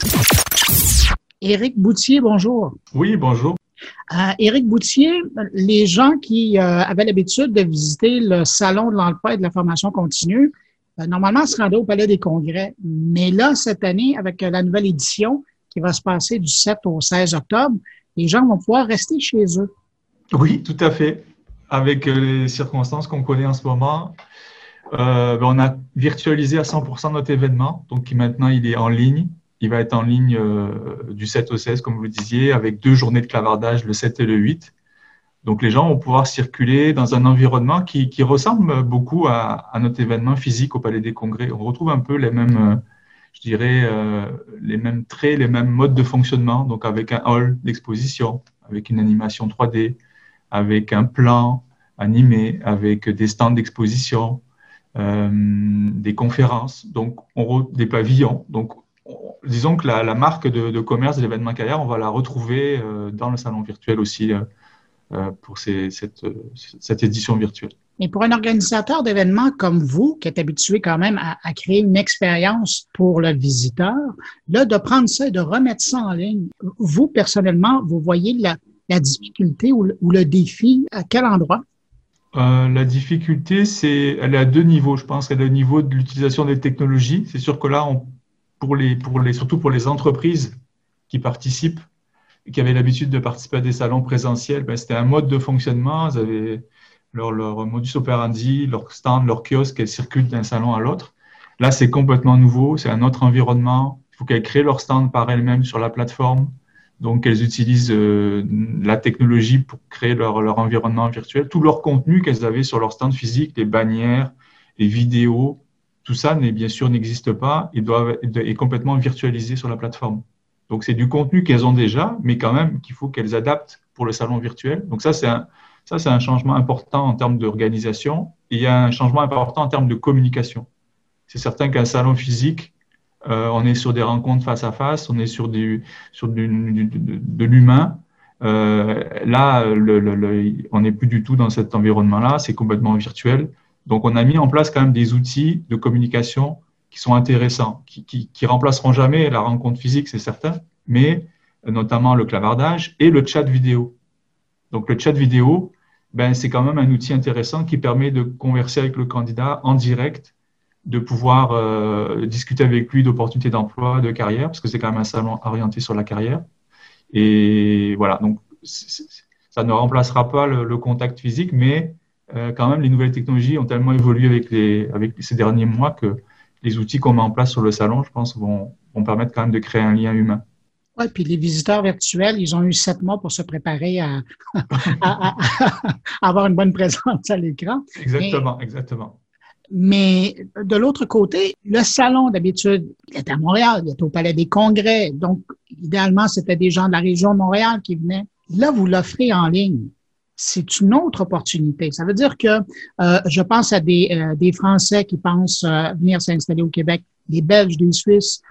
Éric Boutier, bonjour. Oui, bonjour. Euh, Éric Boutier, les gens qui euh, avaient l'habitude de visiter le Salon de l'emploi et de la formation continue, euh, normalement, se rendaient au Palais des Congrès. Mais là, cette année, avec la nouvelle édition qui va se passer du 7 au 16 octobre, les gens vont pouvoir rester chez eux. Oui, tout à fait. Avec les circonstances qu'on connaît en ce moment, ben, on a virtualisé à 100% notre événement, donc maintenant il est en ligne. Il va être en ligne euh, du 7 au 16, comme vous le disiez, avec deux journées de clavardage, le 7 et le 8. Donc les gens vont pouvoir circuler dans un environnement qui, ressemble beaucoup à, notre événement physique au Palais des Congrès. On retrouve un peu les mêmes, euh, je dirais, les mêmes traits, les mêmes modes de fonctionnement, donc avec un hall d'exposition, avec une animation 3D, avec un plan animé, avec des stands d'exposition, des conférences, donc on, des pavillons. Donc, disons que la, marque de, commerce de l'événement carrière, on va la retrouver dans le salon virtuel aussi pour cette, cette édition virtuelle. Mais pour un organisateur d'événements comme vous, qui est habitué quand même à, créer une expérience pour le visiteur, là, de prendre ça et de remettre ça en ligne, vous, personnellement, vous voyez la, difficulté ou le, défi à quel endroit? Euh, la difficulté, c'est, elle est à deux niveaux. Je pense qu'elle est au niveau de l'utilisation des technologies. C'est sûr que là, pour les, pour les, surtout pour les entreprises qui participent, qui avaient l'habitude de participer à des salons présentiels, ben, c'était un mode de fonctionnement. Ils avaient, leur, modus operandi, leur stand, leur kiosque, elles circulent d'un salon à l'autre. Là, c'est complètement nouveau, c'est un autre environnement. Il faut qu'elles créent leur stand par elles-mêmes sur la plateforme. Donc, elles utilisent euh, la technologie pour créer leur, leur, environnement virtuel. Tout leur contenu qu'elles avaient sur leur stand physique, les bannières, les vidéos, tout ça, bien sûr, n'existe pas et doit, est complètement virtualisé sur la plateforme. Donc, c'est du contenu qu'elles ont déjà, mais quand même qu'il faut qu'elles adaptent pour le salon virtuel. Donc, ça, c'est un, changement important en termes d'organisation. il y a un changement important en termes de communication. C'est certain qu'un salon physique, euh, on est sur des rencontres face à face, on est sur, du, sur de, l'humain. Euh, là, on n'est plus du tout dans cet environnement-là, c'est complètement virtuel. Donc, on a mis en place quand même des outils de communication qui sont intéressants, qui, qui, qui remplaceront jamais la rencontre physique, c'est certain, mais notamment le clavardage et le chat vidéo. Donc, le chat vidéo, ben, c'est quand même un outil intéressant qui permet de converser avec le candidat en direct, de pouvoir euh, discuter avec lui d'opportunités d'emploi, de carrière, parce que c'est quand même un salon orienté sur la carrière. Et voilà, donc ça ne remplacera pas le, contact physique, mais euh, quand même, les nouvelles technologies ont tellement évolué avec, les, avec ces derniers mois que les outils qu'on met en place sur le salon, je pense, vont, vont permettre quand même de créer un lien humain. Oui, puis les visiteurs virtuels, ils ont eu sept mois pour se préparer à, [LAUGHS] avoir une bonne présence à l'écran. Exactement, exactement. Mais de l'autre côté, le salon, d'habitude, il est à Montréal, il est au Palais des Congrès. Donc, idéalement, c'était des gens de la région de Montréal qui venaient. Là, vous l'offrez en ligne. C'est une autre opportunité. Ça veut dire que euh, je pense à des, euh, Français qui pensent euh, venir s'installer au Québec, des Belges, des Suisses,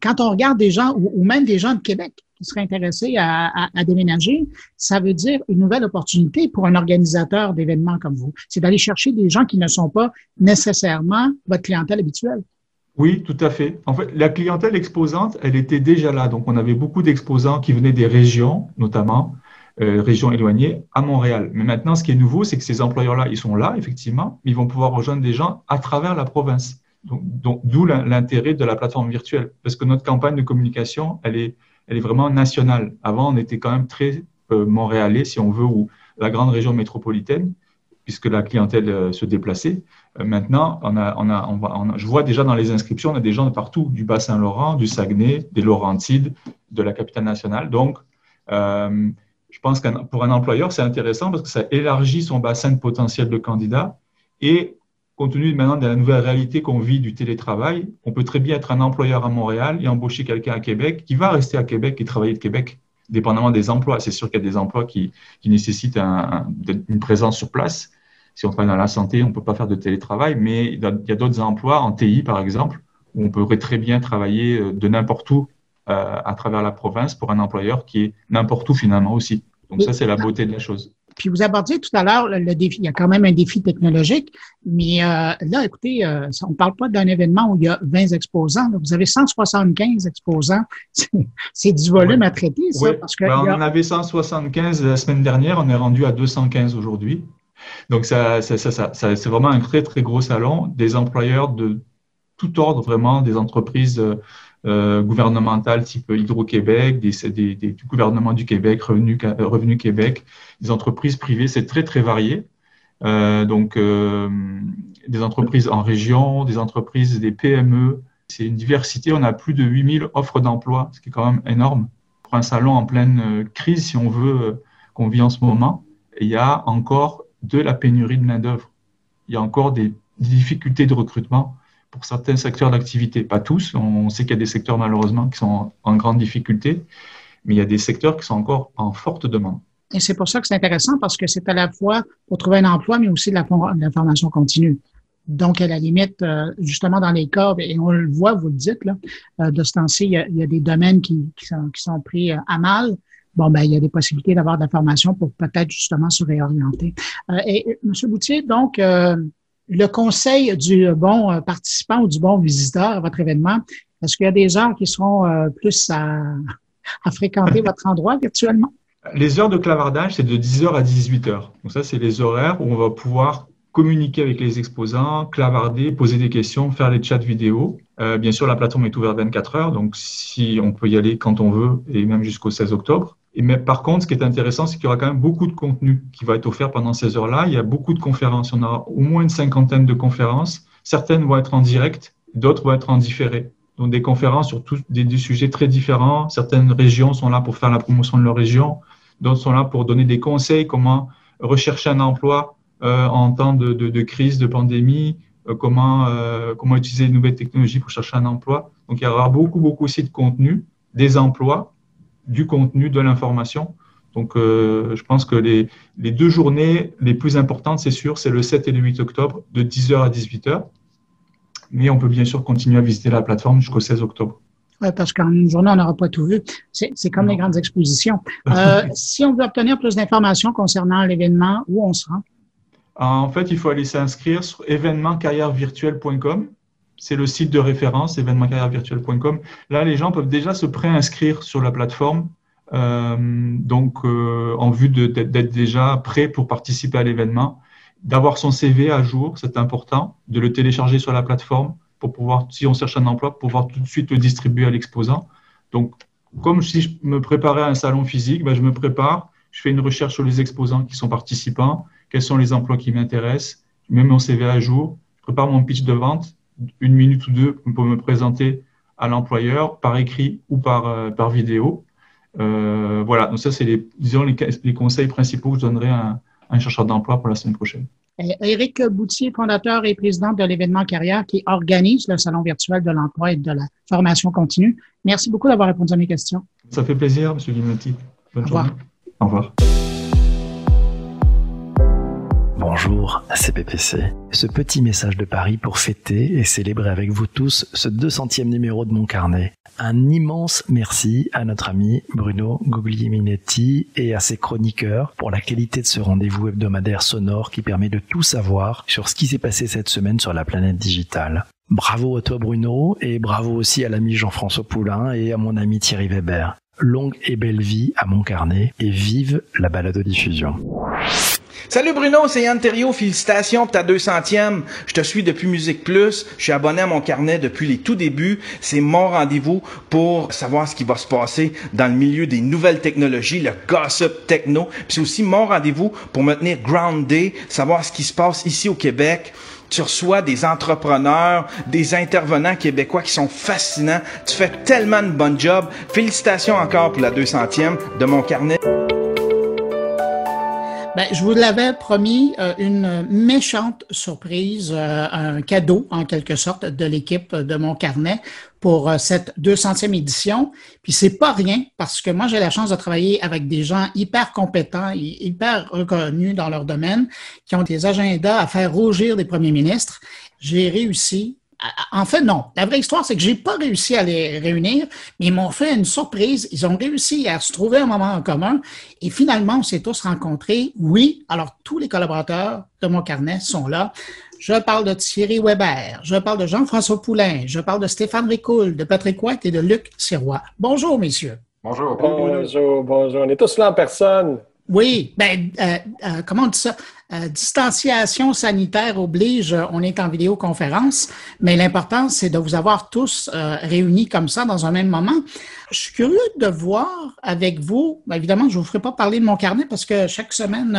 quand on regarde des gens, ou, même des gens de Québec qui seraient intéressés à, déménager, ça veut dire une nouvelle opportunité pour un organisateur d'événements comme vous. C'est d'aller chercher des gens qui ne sont pas nécessairement votre clientèle habituelle. Oui, tout à fait. En fait, la clientèle exposante, elle était déjà là. Donc, on avait beaucoup d'exposants qui venaient des régions, notamment, euh, régions éloignées, à Montréal. Mais maintenant, ce qui est nouveau, c'est que ces employeurs-là, ils sont là, effectivement, mais ils vont pouvoir rejoindre des gens à travers la province. Donc, d'où l'intérêt de la plateforme virtuelle, parce que notre campagne de communication, elle est, elle est vraiment nationale. Avant, on était quand même très euh, montréalais, si on veut, ou la grande région métropolitaine, puisque la clientèle euh, se déplaçait. Euh, maintenant, on a, on a, on je vois déjà dans les inscriptions, on a des gens de partout, du Bas-Saint-Laurent, du Saguenay, des Laurentides, de la capitale nationale. Donc, je pense que pour un employeur, c'est intéressant parce que ça élargit son bassin de potentiel de candidats et compte tenu maintenant de la nouvelle réalité qu'on vit du télétravail, on peut très bien être un employeur à Montréal et embaucher quelqu'un à Québec qui va rester à Québec et travailler de Québec, dépendamment des emplois. C'est sûr qu'il y a des emplois qui, nécessitent une présence sur place. Si on travaille dans la santé, on ne peut pas faire de télétravail, mais il y a d'autres emplois, en TI par exemple, où on pourrait très bien travailler euh, de n'importe où à travers la province pour un employeur qui est n'importe où finalement aussi. Donc ça, c'est la beauté de la chose. Puis vous abordiez tout à l'heure le, défi, il y a quand même un défi technologique, mais euh, là, écoutez, euh, on ne parle pas d'un événement où il y a 20 exposants. Vous avez 175 exposants. [LAUGHS] C'est du volume à traiter, ça. Parce que ben, on en avait 175 la semaine dernière, on est rendu à 215 aujourd'hui. Donc, ça, ça, ça, c'est vraiment un très, très gros salon. Des employeurs de tout ordre, vraiment, des entreprises euh, euh, type Hydro-Québec, des, du gouvernement du Québec, Revenu, Revenu Québec, des entreprises privées, c'est très très varié. Euh, donc euh, des entreprises en région, des entreprises, des PME, c'est une diversité. On a plus de 8000 offres d'emploi, ce qui est quand même énorme. Pour un salon en pleine euh, crise, si on veut, euh, qu'on vit en ce moment, il y a encore de la pénurie de main-d'œuvre. Il y a encore des difficultés de recrutement pour certains secteurs d'activité. Pas tous, on sait qu'il y a des secteurs malheureusement qui sont en grande difficulté, mais il y a des secteurs qui sont encore en forte demande. Et c'est pour ça que c'est intéressant parce que c'est à la fois pour trouver un emploi, mais aussi de la, formation continue. Donc, à la limite, euh, justement, dans les cas, et on le voit, vous le dites, là, euh, de ce temps-ci, il, y a des domaines qui, sont, pris euh, à mal. Bon, ben, il y a des possibilités d'avoir de la formation pour peut-être justement se réorienter. et, M. Boutier, donc, le conseil du bon participant ou du bon visiteur à votre événement, est-ce qu'il y a des heures qui seront plus à, à fréquenter [LAUGHS] votre endroit virtuellement? Les heures de clavardage, c'est de 10h à 18h. Donc ça, c'est les horaires où on va pouvoir communiquer avec les exposants, clavarder, poser des questions, faire les chats vidéo. Euh, bien sûr, la plateforme est ouverte 24 heures, donc si on peut y aller quand on veut et même jusqu'au 16 octobre. Et mais par contre, ce qui est intéressant, c'est qu'il y aura quand même beaucoup de contenu qui va être offert pendant ces heures-là. Il y a beaucoup de conférences. On aura au moins une cinquantaine de conférences. Certaines vont être en direct, d'autres vont être en différé. Donc des conférences sur tous des, des, sujets très différents. Certaines régions sont là pour faire la promotion de leur région, d'autres sont là pour donner des conseils comment rechercher un emploi euh, en temps de, de, de, crise, de pandémie, euh, comment, euh, comment utiliser les nouvelles technologies pour chercher un emploi. Donc, il y aura beaucoup, beaucoup aussi de contenu, des emplois, du contenu, de l'information. Donc, je pense que les, les, deux journées les plus importantes, c'est sûr, c'est le 7 et le 8 octobre, de 10h à 18h. Mais on peut bien sûr continuer à visiter la plateforme jusqu'au 16 octobre. Oui, parce qu'en une journée, on n'aura pas tout vu. C'est comme les grandes expositions. [LAUGHS] si on veut obtenir plus d'informations concernant l'événement, où on se rend? En fait, il faut aller s'inscrire sur événementcarrièrevirtuelle.com. C'est le site de référence, événementcarrièrevirtuelle.com. Là, les gens peuvent déjà se préinscrire sur la plateforme, euh, donc euh, en vue d'être déjà prêt pour participer à l'événement. D'avoir son CV à jour, c'est important, de le télécharger sur la plateforme pour pouvoir, si on cherche un emploi, pouvoir tout de suite le distribuer à l'exposant. Donc, comme si je me préparais à un salon physique, ben, je me prépare, je fais une recherche sur les exposants qui sont participants, quels sont les emplois qui m'intéressent, je mets mon CV à jour, je prépare mon pitch de vente, une minute ou deux pour me présenter à l'employeur par écrit ou par, euh, par vidéo. Euh, voilà, donc ça, c'est les, disons, les, les, conseils principaux que je donnerai à, un chercheur d'emploi pour la semaine prochaine. Éric Boutier, fondateur et président de l'événement Carrière qui organise le Salon virtuel de l'emploi et de la formation continue. Merci beaucoup d'avoir répondu à mes questions. Ça fait plaisir, M. Guimotti. Bonne Au journée. Au revoir. Bonjour, c'est PPC. Ce petit message de Paris pour fêter et célébrer avec vous tous ce 200e numéro de mon carnet. Un immense merci à notre ami Bruno Guglielminetti et à ses chroniqueurs pour la qualité de ce rendez-vous hebdomadaire sonore qui permet de tout savoir sur ce qui s'est passé cette semaine sur la planète digitale. Bravo à toi Bruno et bravo aussi à l'ami Jean-François Poulain et à mon ami Thierry Weber. Longue et belle vie à mon carnet et vive la balade diffusion. Salut Bruno, c'est Yann. Félicitations pour ta 200e. Je te suis depuis Musique Plus. Je suis abonné à mon carnet depuis les tout débuts. C'est mon rendez-vous pour savoir ce qui va se passer dans le milieu des nouvelles technologies, le gossip techno. C'est aussi mon rendez-vous pour me tenir grounded, savoir ce qui se passe ici au Québec. Tu reçois des entrepreneurs, des intervenants québécois qui sont fascinants. Tu fais tellement de bon job. Félicitations encore pour la 200e de mon carnet. Ben, je vous l'avais promis euh, une méchante surprise, euh, un cadeau en quelque sorte de l'équipe de mon carnet pour euh, cette 200e édition. Puis c'est pas rien parce que moi j'ai la chance de travailler avec des gens hyper compétents hyper reconnus dans leur domaine qui ont des agendas à faire rougir des premiers ministres. J'ai réussi en fait, non. La vraie histoire, c'est que j'ai pas réussi à les réunir, mais ils m'ont fait une surprise. Ils ont réussi à se trouver un moment en commun et finalement, on s'est tous rencontrés. Oui, alors tous les collaborateurs de mon carnet sont là. Je parle de Thierry Weber, je parle de Jean-François Poulain, je parle de Stéphane Ricoul, de Patrick White et de Luc Sirois. Bonjour, messieurs. Bonjour. Bonjour, bonjour. On est tous là en personne. Oui, ben, euh, euh, comment on dit ça? Euh, distanciation sanitaire oblige, on est en vidéoconférence, mais l'important, c'est de vous avoir tous réunis comme ça dans un même moment. Je suis curieux de voir avec vous, ben, évidemment, je ne vous ferai pas parler de mon carnet parce que chaque semaine,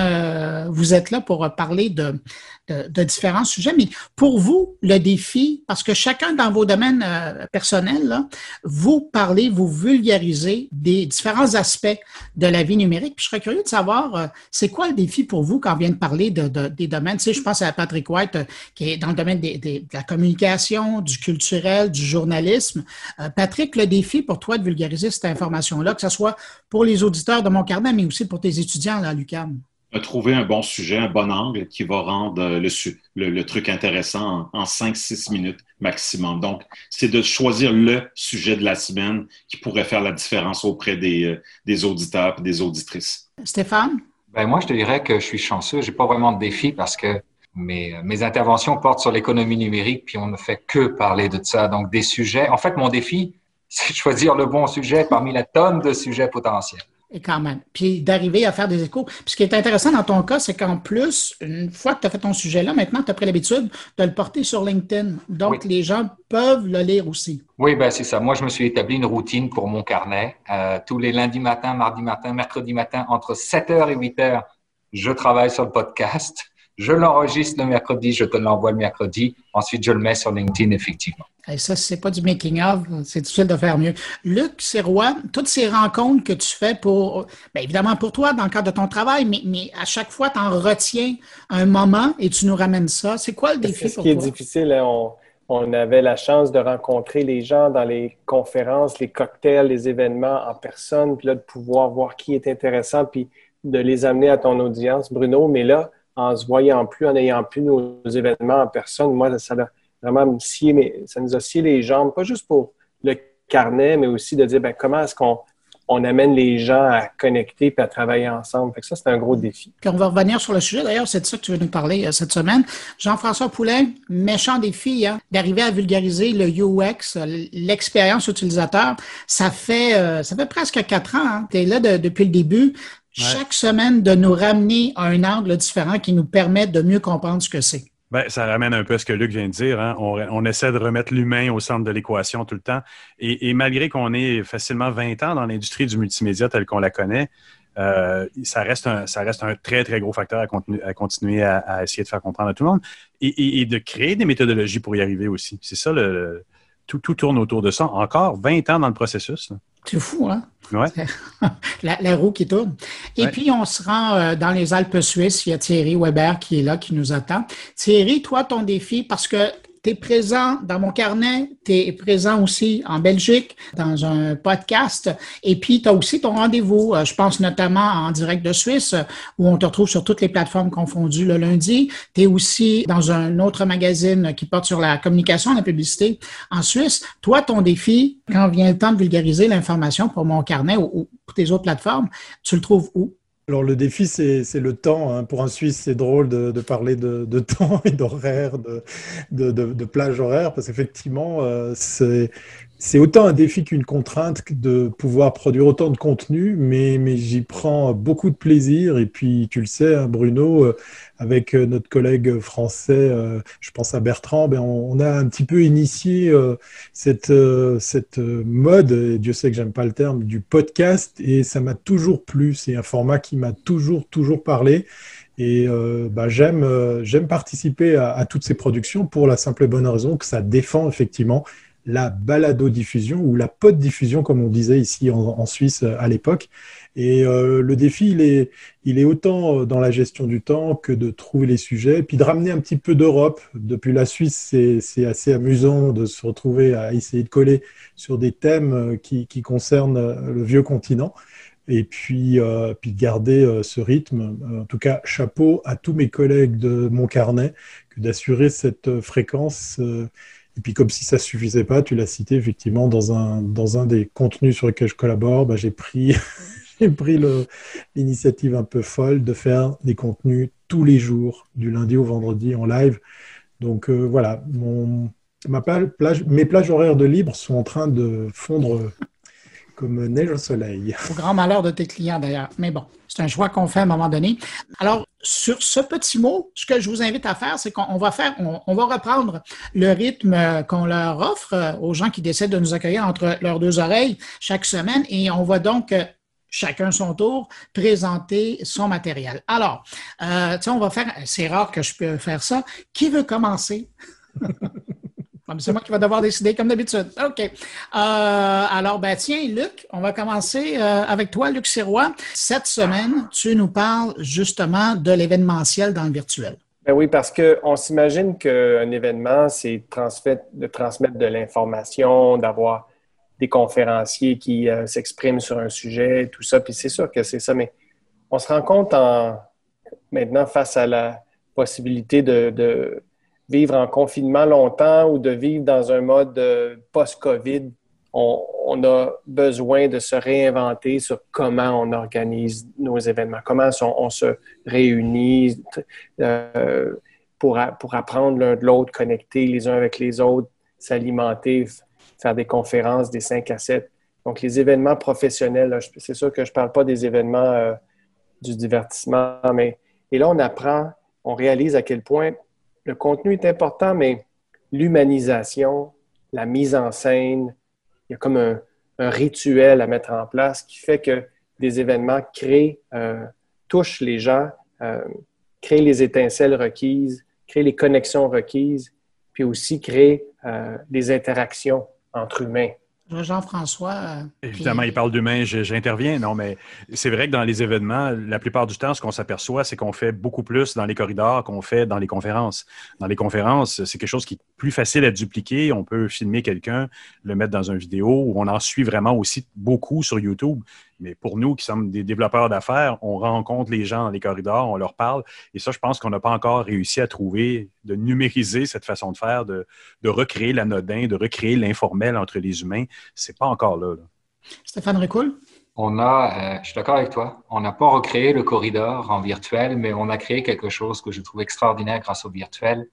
vous êtes là pour parler de, de, différents sujets, mais pour vous, le défi, parce que chacun dans vos domaines euh, personnels, là, vous parlez, vous vulgarisez des différents aspects de la vie numérique. Puis je serais curieux de savoir, euh, c'est quoi le défi pour vous quand on vient de parler parler de, des domaines? Tu sais, je pense à Patrick White, qui est dans le domaine de la communication, du culturel, du journalisme. Patrick, le défi pour toi de vulgariser cette information-là, que ce soit pour les auditeurs de mon carnet, mais aussi pour tes étudiants à l'UQAM? Trouver un bon sujet, un bon angle qui va rendre euh, le, le, truc intéressant en, 5-6 minutes maximum. Donc, c'est de choisir le sujet de la semaine qui pourrait faire la différence auprès des, euh, des auditeurs et des auditrices. Stéphane? Ben moi, je te dirais que je suis chanceux. J'ai pas vraiment de défi parce que mes, mes interventions portent sur l'économie numérique, puis on ne fait que parler de ça. Donc, des sujets. En fait, mon défi, [LAUGHS] c'est de choisir le bon sujet parmi la tonne de sujets potentiels. Et quand même. Puis d'arriver à faire des échos. Puis ce qui est intéressant dans ton cas, c'est qu'en plus, une fois que tu as fait ton sujet-là, maintenant, tu as pris l'habitude de le porter sur LinkedIn. Donc, les gens peuvent le lire aussi. Oui, ben c'est ça. Moi, je me suis établi une routine pour mon carnet. Euh, tous les lundis matin, mardi matin, mercredi matin, entre 7h et 8h, je travaille sur le podcast. Je l'enregistre le mercredi, je te l'envoie le mercredi. Ensuite, je le mets sur LinkedIn, effectivement. Et ça, c'est pas du making-of, c'est difficile de faire mieux. Luc Sirois, toutes ces rencontres que tu fais pour, bien évidemment pour toi, dans le cadre de ton travail, mais, mais à chaque fois, tu en retiens un moment et tu nous ramènes ça. C'est quoi le défi pour toi? Ce qui est difficile, hein, on, on, avait la chance de rencontrer les gens dans les conférences, les cocktails, les événements en personne, puis là, de pouvoir voir qui est intéressant, puis de les amener à ton audience, Bruno. Mais là, en se voyant plus, en n'ayant plus nos événements en personne, moi, ça a vraiment scié, ça nous a scié les jambes, pas juste pour le carnet, mais aussi de dire ben, comment est-ce qu'on on amène les gens à connecter et à travailler ensemble. Fait ça, c'est un gros défi. On va revenir sur le sujet. D'ailleurs, c'est de ça que tu veux nous parler euh, cette semaine. Jean-François Poulain, méchant défi, hein, d'arriver à vulgariser le UX, l'expérience utilisateur. Ça fait, euh, ça fait presque quatre ans. Hein. Tu es là depuis le début chaque semaine de nous ramener à un angle différent qui nous permet de mieux comprendre ce que c'est. Ben, ça ramène un peu à ce que Luc vient de dire. Hein. On, essaie de remettre l'humain au centre de l'équation tout le temps. Et, malgré qu'on ait facilement 20 ans dans l'industrie du multimédia telle qu'on la connaît, euh, ça, reste un, ça reste un très, très gros facteur à, continuer à, essayer de faire comprendre à tout le monde et, de créer des méthodologies pour y arriver aussi. C'est ça, le, tout, tout, tourne autour de ça. Encore 20 ans dans le processus. C'est fou, hein? Ouais. [LAUGHS] la, roue qui tourne. Et puis, on se rend euh, dans les Alpes suisses. Il y a Thierry Weber qui est là, qui nous attend. Thierry, toi, ton défi, parce que tu es présent dans mon carnet, tu es présent aussi en Belgique dans un podcast, et puis tu as aussi ton rendez-vous, euh, je pense notamment en direct de Suisse, où on te retrouve sur toutes les plateformes confondues le lundi. Tu es aussi dans un autre magazine qui porte sur la communication, la publicité en Suisse. Toi, ton défi, quand vient le temps de vulgariser l'information pour mon carnet ou pour tes autres plateformes, tu le trouves où? Alors le défi, c'est le temps. Hein. Pour un Suisse, c'est drôle de, parler de, temps [LAUGHS] et d'horaire, de, de, plage horaire, parce qu'effectivement, euh, c'est c'est autant un défi qu'une contrainte de pouvoir produire autant de contenu, mais, mais j'y prends beaucoup de plaisir. Et puis, tu le sais, hein, Bruno, euh, avec euh, notre collègue français, euh, je pense à Bertrand, ben on, a un petit peu initié cette, cette mode, et Dieu sait que j'aime pas le terme, du podcast, et ça m'a toujours plu. C'est un format qui m'a toujours, toujours parlé. Et bah, j'aime j'aime participer à, toutes ces productions pour la simple et bonne raison que ça défend effectivement la balado-diffusion ou la pod-diffusion, comme on disait ici en, Suisse euh, à l'époque. Et euh, le défi, il est, il est autant euh, dans la gestion du temps que de trouver les sujets, puis de ramener un petit peu d'Europe. Depuis la Suisse, c'est assez amusant de se retrouver à essayer de coller sur des thèmes qui, qui concernent le vieux continent. Et puis, puis garder ce rythme. En tout cas, chapeau à tous mes collègues de mon carnet que d'assurer cette fréquence et puis comme si ça suffisait pas, tu l'as cité effectivement dans un, dans un des contenus sur lesquels je collabore, bah, j'ai pris, [LAUGHS] pris l'initiative un peu folle de faire des contenus tous les jours, du lundi au vendredi en live. Donc euh, voilà, mon, ma plage, mes plages horaires de libre sont en train de fondre comme neige au soleil. Au grand malheur de tes clients d'ailleurs. Mais bon, c'est un choix qu'on fait à un moment donné. Alors, sur ce petit mot, ce que je vous invite à faire, c'est qu'on va faire, on, va reprendre le rythme qu'on leur offre euh, aux gens qui décident de nous accueillir entre leurs deux oreilles chaque semaine et on va donc euh, chacun son tour, présenter son matériel. Alors, euh, on va faire, c'est rare que je peux faire ça. Qui veut commencer? [LAUGHS] C'est moi qui vais devoir décider, comme d'habitude. OK. Euh, alors, ben, tiens, Luc, on va commencer euh, avec toi, Luc Sirois. Cette semaine, tu nous parles justement de l'événementiel dans le virtuel. Ben oui, parce qu'on s'imagine qu'un événement, c'est de transmettre de l'information, d'avoir des conférenciers qui euh, s'expriment sur un sujet, tout ça. Puis c'est sûr que c'est ça, mais on se rend compte en, maintenant face à la possibilité de vivre en confinement longtemps ou de vivre dans un mode euh, post-COVID, on, a besoin de se réinventer sur comment on organise nos événements, comment on, se réunit euh, pour, pour apprendre l'un de l'autre, connecter les uns avec les autres, s'alimenter, faire des conférences des 5 à 7. Donc, les événements professionnels, c'est sûr que je ne parle pas des événements euh, du divertissement, mais et là, on apprend, on réalise à quel point le contenu est important, mais l'humanisation, la mise en scène, il y a comme un, rituel à mettre en place qui fait que des événements créent, euh, touchent les gens, euh, créent les étincelles requises, créent les connexions requises, puis aussi créent euh, des interactions entre humains. Jean-François. Euh, Évidemment, il parle d'humain, j'interviens. Non, mais c'est vrai que dans les événements, la plupart du temps, ce qu'on s'aperçoit, c'est qu'on fait beaucoup plus dans les corridors qu'on fait dans les conférences. Dans les conférences, c'est quelque chose qui est plus facile à dupliquer. On peut filmer quelqu'un, le mettre dans une vidéo, ou on en suit vraiment aussi beaucoup sur YouTube. Mais pour nous qui sommes des développeurs d'affaires, on rencontre les gens dans les corridors, on leur parle. Et ça, je pense qu'on n'a pas encore réussi à trouver, de numériser cette façon de faire, de, recréer l'anodin, de recréer l'informel entre les humains. C'est pas encore là. Stéphane Ricoul? On a, euh, je suis d'accord avec toi, on n'a pas recréé le corridor en virtuel, mais on a créé quelque chose que je trouve extraordinaire grâce au virtuel.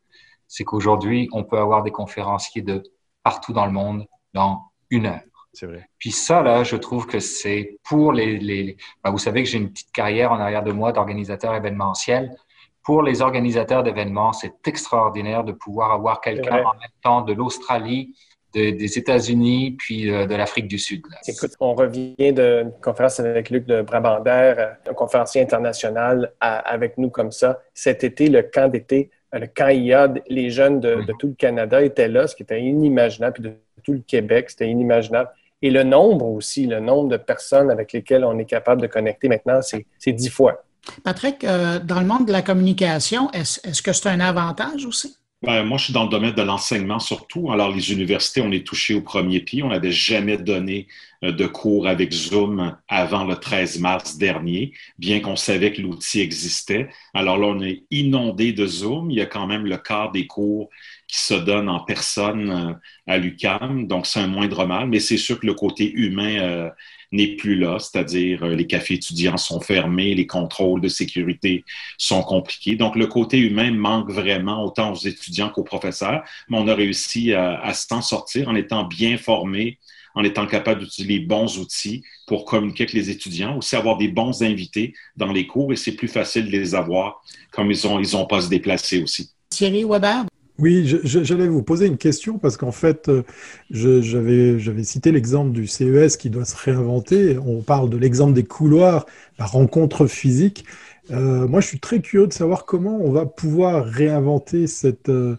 C'est qu'aujourd'hui, on peut avoir des conférenciers de partout dans le monde dans une heure. C'est vrai. Puis ça, là, je trouve que c'est pour les... les ben, vous savez que j'ai une petite carrière en arrière de moi d'organisateur événementiel. Pour les organisateurs d'événements, c'est extraordinaire de pouvoir avoir quelqu'un en même temps de l'Australie, des États-Unis, puis euh, de l'Afrique du Sud. Écoute, on revient d'une conférence avec Luc de Brabander, euh, un conférencier international avec nous comme ça. Cet été, le camp d'été, euh, le camp IAD, les jeunes de, de, tout le Canada étaient là, ce qui était inimaginable, puis de tout le Québec, c'était inimaginable. Et le nombre aussi, le nombre de personnes avec lesquelles on est capable de connecter maintenant, c'est dix fois. Patrick, euh, dans le monde de la communication, est-ce que c'est un avantage aussi? Ben, moi, je suis dans le domaine de l'enseignement surtout. Alors, les universités, on est touché au premier pied. On n'avait jamais donné euh, de cours avec Zoom avant le 13 mars dernier, bien qu'on savait que l'outil existait. Alors là, on est inondé de Zoom. Il y a quand même le quart des cours qui se donnent en personne euh, à l'UCAM. Donc, c'est un moindre mal, mais c'est sûr que le côté humain euh, n'est plus là, c'est-à-dire les cafés étudiants sont fermés, les contrôles de sécurité sont compliqués. Donc, le côté humain manque vraiment autant aux étudiants qu'aux professeurs, mais on a réussi à, à s'en sortir en étant bien formés, en étant capable d'utiliser les bons outils pour communiquer avec les étudiants, aussi avoir des bons invités dans les cours et c'est plus facile de les avoir comme ils n'ont ils ont pas se déplacer aussi. Thierry Weber. Oui, j'allais vous poser une question parce qu'en fait, euh, j'avais cité l'exemple du CES qui doit se réinventer. On parle de l'exemple des couloirs, la rencontre physique. Euh, moi, je suis très curieux de savoir comment on va pouvoir réinventer cette, euh,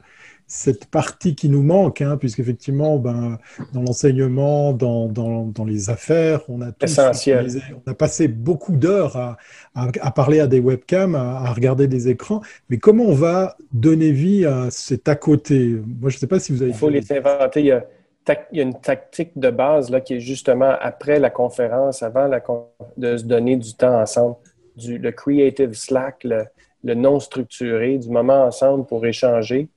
cette partie qui nous manque, hein, puisqu'effectivement, ben, dans l'enseignement, dans, dans, dans, les affaires, on a, on a passé beaucoup d'heures à, à, parler à des webcams, à, regarder des écrans, mais comment on va donner vie à cet à côté? Moi, je ne sais pas si vous avez... Il faut les inventer. Il y, a, il y, a, une tactique de base là, qui est justement après la conférence, avant la, de se donner du temps ensemble, du, le creative slack, le, le non structuré, du moment ensemble pour échanger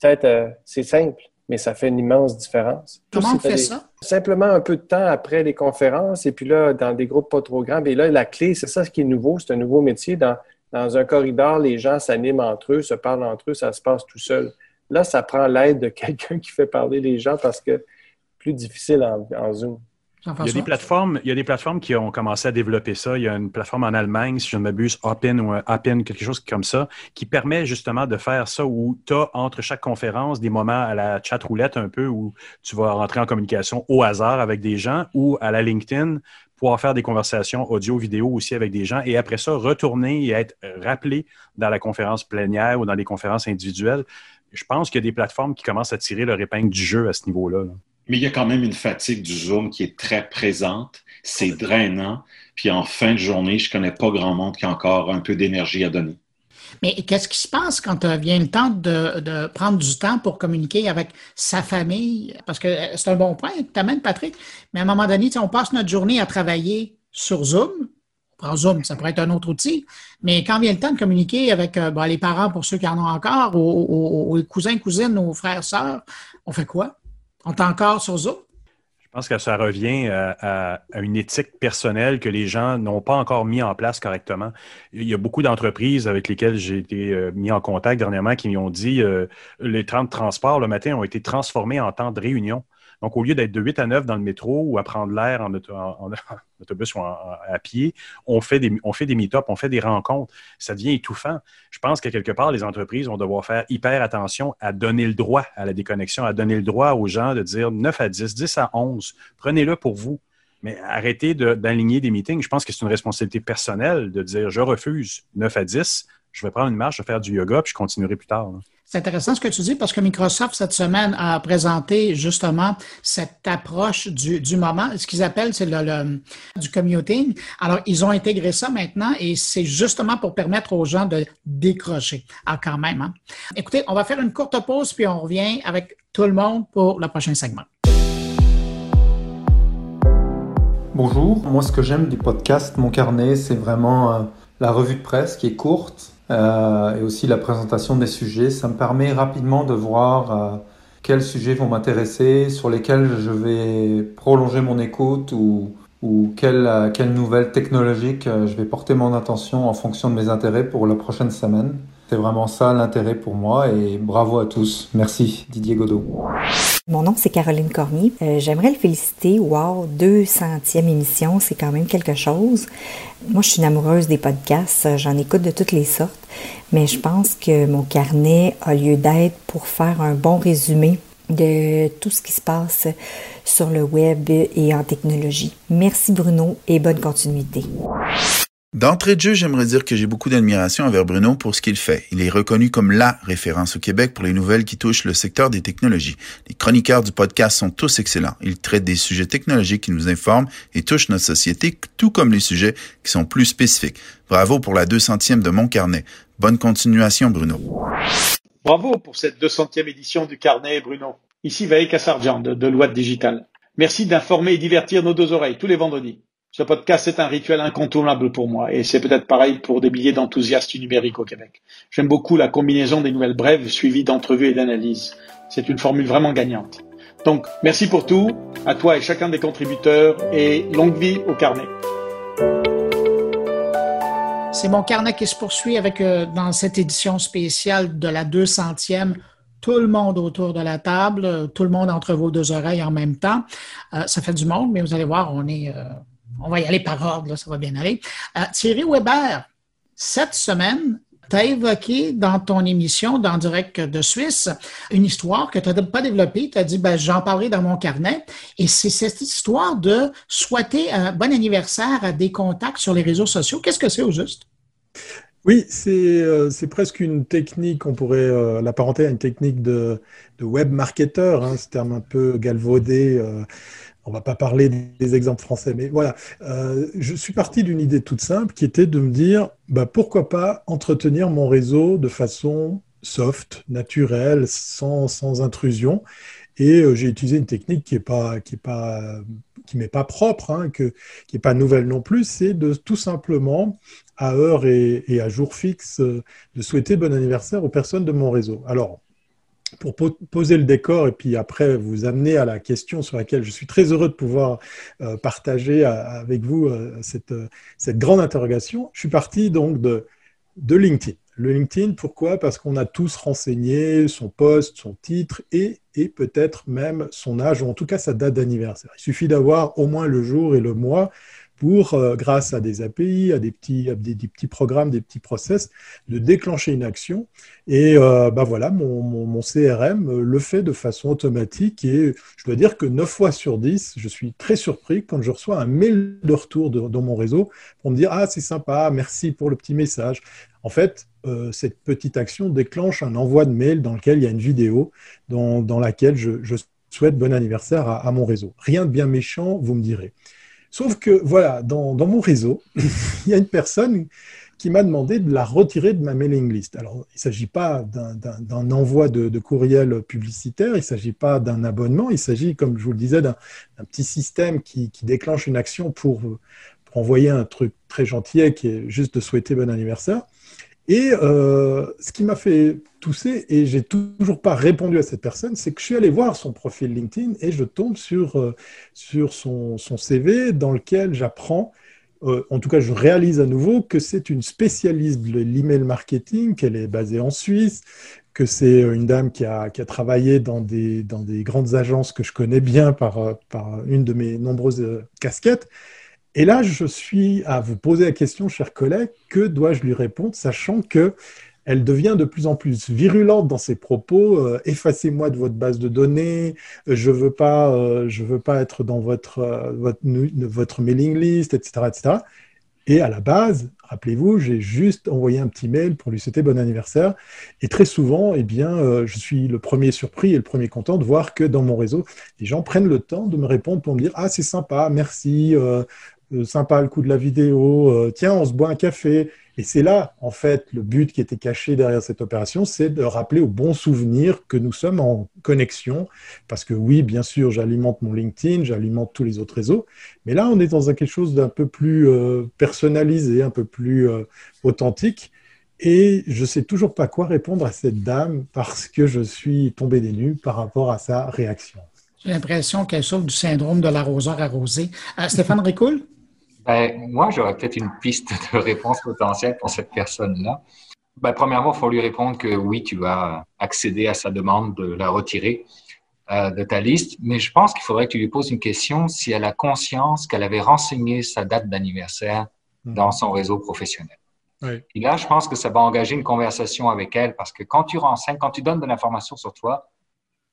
peut-être, euh, c'est simple, mais ça fait une immense différence. Comment on fait ça? Simplement un peu de temps après les conférences et puis là, dans des groupes pas trop grands. Et là, la clé, c'est ça ce qui est nouveau, c'est un nouveau métier. Dans, dans un corridor, les gens s'animent entre eux, se parlent entre eux, ça se passe tout seul. Là, ça prend l'aide de quelqu'un qui fait parler les gens parce que plus difficile en Zoom. Il y, a des plateformes, il y a des plateformes qui ont commencé à développer ça. Il y a une plateforme en Allemagne, si je ne m'abuse, Open ou Open, quelque chose comme ça, qui permet justement de faire ça où tu as entre chaque conférence des moments à la chat roulette un peu où tu vas rentrer en communication au hasard avec des gens ou à la LinkedIn pouvoir faire des conversations audio, vidéo aussi avec des gens et après ça, retourner et être rappelé dans la conférence plénière ou dans les conférences individuelles. je pense qu'il y a des plateformes qui commencent à tirer leur épingle du jeu à ce niveau-là. Mais il y a quand même une fatigue du Zoom qui est très présente. C'est drainant. Puis en fin de journée, je connais pas grand monde qui a encore un peu d'énergie à donner. Mais qu'est-ce qui se passe quand euh, vient le temps de, prendre du temps pour communiquer avec sa famille? Parce que euh, c'est un bon point que tu amènes, Patrick. Mais à un moment donné, on passe notre journée à travailler sur Zoom. On prend Zoom, ça pourrait être un autre outil. Mais quand vient le temps de communiquer avec euh, les parents, pour ceux qui en ont encore, ou, les cousins, cousines, ou frères, sœurs, on fait quoi? On est encore sur Zoom? Je pense que ça revient à, une éthique personnelle que les gens n'ont pas encore mis en place correctement. Il y a beaucoup d'entreprises avec lesquelles j'ai été euh, mis en contact dernièrement qui m'ont dit euh, les temps de transport le matin ont été transformés en temps de réunion. Donc, au lieu d'être de 8 à 9 dans le métro ou à prendre l'air en, autobus ou à pied, on fait des, meet-ups, on fait des rencontres. Ça devient étouffant. Je pense que quelque part, les entreprises vont devoir faire hyper attention à donner le droit à la déconnexion, à donner le droit aux gens de dire 9 à 10, 10 à 11. Prenez-le pour vous. Mais arrêtez d'aligner des meetings. Je pense que c'est une responsabilité personnelle de dire je refuse 9 à 10, je vais prendre une marche, je vais faire du yoga, puis je continuerai plus tard. C'est intéressant ce que tu dis parce que Microsoft, cette semaine, a présenté justement cette approche du, du moment. Ce qu'ils appellent, c'est le, du commuting. Alors, ils ont intégré ça maintenant et c'est justement pour permettre aux gens de décrocher. Ah, quand même. Hein? Écoutez, on va faire une courte pause puis on revient avec tout le monde pour le prochain segment. Bonjour, moi ce que j'aime du podcast Mon Carnet, c'est vraiment euh, la revue de presse qui est courte, euh, et aussi la présentation des sujets. Ça me permet rapidement de voir euh, quels sujets vont m'intéresser, sur lesquels je vais prolonger mon écoute ou, ou quelle, euh, quelle nouvelle technologique je vais porter mon attention en fonction de mes intérêts pour la prochaine semaine. C'est vraiment ça l'intérêt pour moi et bravo à tous. Merci Didier Godot. Mon nom c'est Caroline Cormier. Euh, j'aimerais le féliciter. Wow, 200e émission, c'est quand même quelque chose. Moi, je suis une amoureuse des podcasts. J'en écoute de toutes les sortes. Mais je pense que mon carnet a lieu d'être pour faire un bon résumé de tout ce qui se passe sur le web et en technologie. Merci Bruno et bonne continuité. D'entrée de jeu, j'aimerais dire que j'ai beaucoup d'admiration envers Bruno pour ce qu'il fait. Il est reconnu comme LA référence au Québec pour les nouvelles qui touchent le secteur des technologies. Les chroniqueurs du podcast sont tous excellents. Ils traitent des sujets technologiques qui nous informent et touchent notre société, tout comme les sujets qui sont plus spécifiques. Bravo pour la 200e de Mon Carnet. Bonne continuation, Bruno. Bravo pour cette 200e édition du Carnet, Bruno. Ici Vaïka Kassarjan de Deloitte Digital. Merci d'informer et divertir nos deux oreilles tous les vendredis. Ce podcast est un rituel incontournable pour moi et c'est peut-être pareil pour des milliers d'enthousiastes du numérique au Québec. J'aime beaucoup la combinaison des nouvelles brèves suivies d'entrevues et d'analyses. C'est une formule vraiment gagnante. Donc, merci pour tout, à toi et chacun des contributeurs et longue vie au carnet. C'est mon carnet qui se poursuit avec, euh, dans cette édition spéciale de la 200e, tout le monde autour de la table, tout le monde entre vos deux oreilles en même temps. Euh, ça fait du monde, mais vous allez voir, on est, euh, on va y aller par ordre, là, ça va bien aller. Euh, Thierry Weber, cette semaine, tu as évoqué dans ton émission dans Direct de Suisse une histoire que tu n'as pas développée. Tu as dit, ben, j'en parlerai dans mon carnet. Et c'est cette histoire de souhaiter un bon anniversaire à des contacts sur les réseaux sociaux. Qu'est-ce que c'est au juste? Oui, c'est euh, presque une technique, on pourrait euh, l'apparenter à une technique de, web marketeur, hein, ce terme un peu galvaudé. On va pas parler des exemples français, mais voilà. Euh, je suis parti d'une idée toute simple qui était de me dire, bah, pourquoi pas entretenir mon réseau de façon soft, naturelle, sans, sans intrusion. Et euh, j'ai utilisé une technique qui est pas pas m'est pas propre, hein, que, qui est pas nouvelle non plus, c'est de tout simplement à heure et, et à jour fixe euh, de souhaiter bon anniversaire aux personnes de mon réseau. Alors pour poser le décor et puis après vous amener à la question sur laquelle je suis très heureux de pouvoir euh, partager avec vous euh, cette, euh, cette, grande interrogation, je suis parti donc de, de LinkedIn. Le LinkedIn, pourquoi? Parce qu'on a tous renseigné son poste, son titre et, et peut-être même son âge, ou en tout cas sa date d'anniversaire. Il suffit d'avoir au moins le jour et le mois pour, euh, grâce à des API, à des petits, des, petits programmes, des petits process, de déclencher une action. Et euh, bah voilà, mon, mon, CRM le fait de façon automatique. Et je dois dire que 9 fois sur 10, je suis très surpris quand je reçois un mail de retour dans mon réseau pour me dire Ah, c'est sympa, merci pour le petit message. En fait, euh, cette petite action déclenche un envoi de mail dans lequel il y a une vidéo dans, dans laquelle je, souhaite bon anniversaire à, à, mon réseau. Rien de bien méchant, vous me direz. Sauf que, voilà, dans, mon réseau, [LAUGHS] il y a une personne qui m'a demandé de la retirer de ma mailing list. Alors, il ne s'agit pas d'un envoi de, courriel publicitaire, il ne s'agit pas d'un abonnement, il s'agit, comme je vous le disais, d'un petit système qui, qui, déclenche une action pour, pour, envoyer un truc très gentil qui est juste de souhaiter bon anniversaire. Et euh, ce qui m'a fait tousser, et j'ai toujours pas répondu à cette personne, c'est que je suis allé voir son profil LinkedIn et je tombe sur, euh, sur son, son CV dans lequel j'apprends euh, en tout cas, je réalise à nouveau que c'est une spécialiste de l'email marketing, qu'elle est basée en Suisse, que c'est une dame qui a, qui a travaillé dans des, dans des, grandes agences que je connais bien par, par une de mes nombreuses casquettes. Et là, je suis à vous poser la question, chers collègues, que dois-je lui répondre, sachant que elle devient de plus en plus virulente dans ses propos. Euh, Effacez-moi de votre base de données. Je veux pas, euh, je veux pas être dans votre, euh, votre, votre mailing list, etc., etc. Et à la base, rappelez-vous, j'ai juste envoyé un petit mail pour lui souhaiter bon anniversaire. Et très souvent, eh bien, je suis le premier surpris et le premier content de voir que dans mon réseau, les gens prennent le temps de me répondre pour me dire Ah, c'est sympa, merci, sympa le coup de la vidéo, euh, tiens, on se boit un café. Et c'est là, en fait, le but qui était caché derrière cette opération, c'est de rappeler au bon souvenir que nous sommes en connexion. Parce que oui, bien sûr, j'alimente mon LinkedIn, j'alimente tous les autres réseaux. Mais là, on est dans quelque chose d'un peu plus euh, personnalisé, un peu plus euh, authentique. Et je sais toujours pas quoi répondre à cette dame parce que je suis tombé des nues par rapport à sa réaction. J'ai l'impression qu'elle souffre du syndrome de l'arroseur arrosé. Euh, Stéphane Ricoul? Ben, moi, j'aurais peut-être une piste de réponse potentielle pour cette personne-là. Ben, premièrement, il faut lui répondre que oui, tu vas accéder à sa demande de la retirer euh, de ta liste, mais je pense qu'il faudrait que tu lui poses une question si elle a conscience qu'elle avait renseigné sa date d'anniversaire mmh. dans son réseau professionnel. Oui. Et là, je pense que ça va engager une conversation avec elle parce que quand tu renseignes, quand tu donnes de l'information sur toi,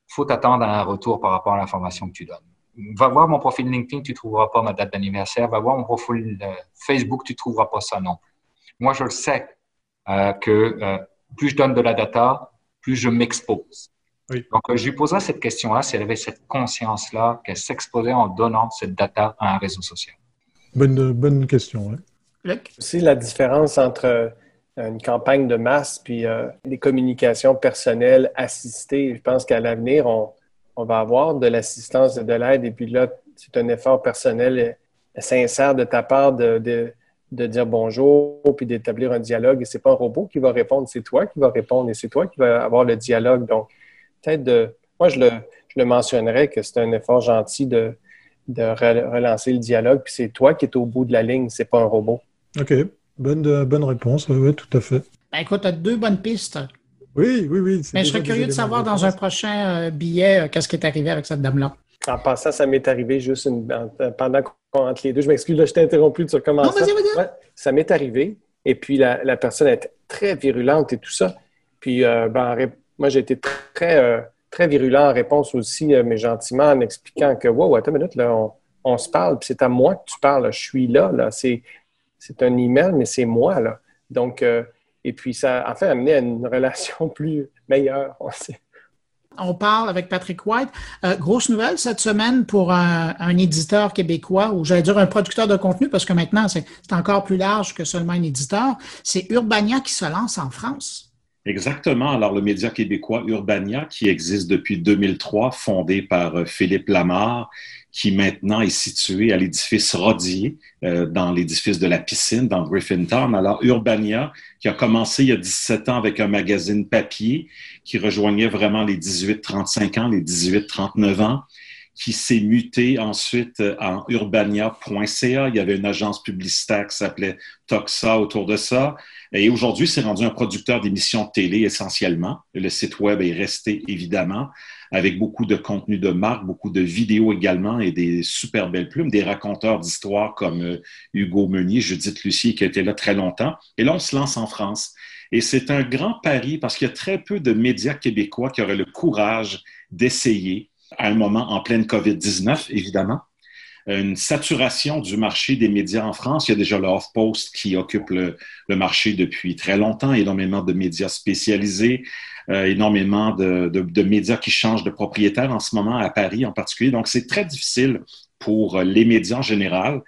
faut t'attendre à un retour par rapport à l'information que tu donnes va voir mon profil LinkedIn, tu ne trouveras pas ma date d'anniversaire. Va voir mon profil euh, Facebook, tu ne trouveras pas ça non. Moi, je le sais euh, que euh, plus je donne de la data, plus je m'expose. Oui. Donc, euh, je lui poserai cette question-là si elle avait cette conscience-là qu'elle s'exposait en donnant cette data à un réseau social. Bonne, bonne question. Ouais. Aussi, la différence entre une campagne de masse puis euh, des communications personnelles assistées. Je pense qu'à l'avenir, on, on va avoir de l'assistance et de l'aide. Et puis là, c'est un effort personnel sincère de ta part de, de, de dire bonjour puis d'établir un dialogue. Et c'est pas un robot qui va répondre, c'est toi qui va répondre et c'est toi qui va avoir le dialogue. Donc, peut-être de. Moi, je le, je le mentionnerais que c'est un effort gentil de, de relancer le dialogue. Puis c'est toi qui es au bout de la ligne, c'est pas un robot. OK. Bonne, bonne réponse. Oui, oui, tout à fait. Ben, écoute, tu as deux bonnes pistes. Oui, oui, oui. Mais je serais curieux de savoir dans un prochain euh, billet euh, qu'est-ce qui est arrivé avec cette dame-là. En passant, ça m'est arrivé juste une, pendant qu'on entre les deux. Je m'excuse, je t'ai interrompu, tu recommences. Non, vas-y, vas-y. Ouais, ça m'est arrivé. Et puis, la, la, personne était très virulente et tout ça. Puis, euh, ben, moi, j'ai été très, euh, très virulent en réponse aussi, euh, mais gentiment, en expliquant que, wow, attends une minute, là, on, on se parle, puis c'est à moi que tu parles. Je suis là, là. C'est, c'est un email, mais c'est moi, là. Donc, et puis, ça a en fait amené à une relation [LAUGHS] plus meilleure. On, on parle avec Patrick White. Euh, grosse nouvelle cette semaine pour un, un éditeur québécois, ou j'allais dire un producteur de contenu, parce que maintenant, c'est encore plus large que seulement un éditeur. C'est Urbania qui se lance en France. Exactement. Alors, le média québécois Urbania, qui existe depuis 2003, fondé par euh, Philippe Lamar, qui maintenant est situé à l'édifice Rodier, euh, dans l'édifice de la piscine, dans Griffintown. Alors, Urbania, qui a commencé il y a 17 ans avec un magazine papier, qui rejoignait vraiment les 18-35 ans, les 18-39 ans, qui s'est muté ensuite en urbania.ca. Il y avait une agence publicitaire qui s'appelait Toxa autour de ça. Et aujourd'hui, c'est rendu un producteur d'émissions de télé essentiellement. Le site web est resté évidemment, avec beaucoup de contenu de marque, beaucoup de vidéos également et des super belles plumes, des raconteurs d'histoires comme euh, Hugo Meunier, Judith Lucier qui a été là très longtemps. Et là, on se lance en France. Et c'est un grand pari parce qu'il y a très peu de médias québécois qui auraient le courage d'essayer à un moment en pleine COVID-19, évidemment, une saturation du marché des médias en France. Il y a déjà le Post qui occupe le, marché depuis très longtemps, énormément de médias spécialisés, euh, énormément de, de, médias qui changent de propriétaire en ce moment à Paris en particulier. Donc, c'est très difficile pour les médias en général.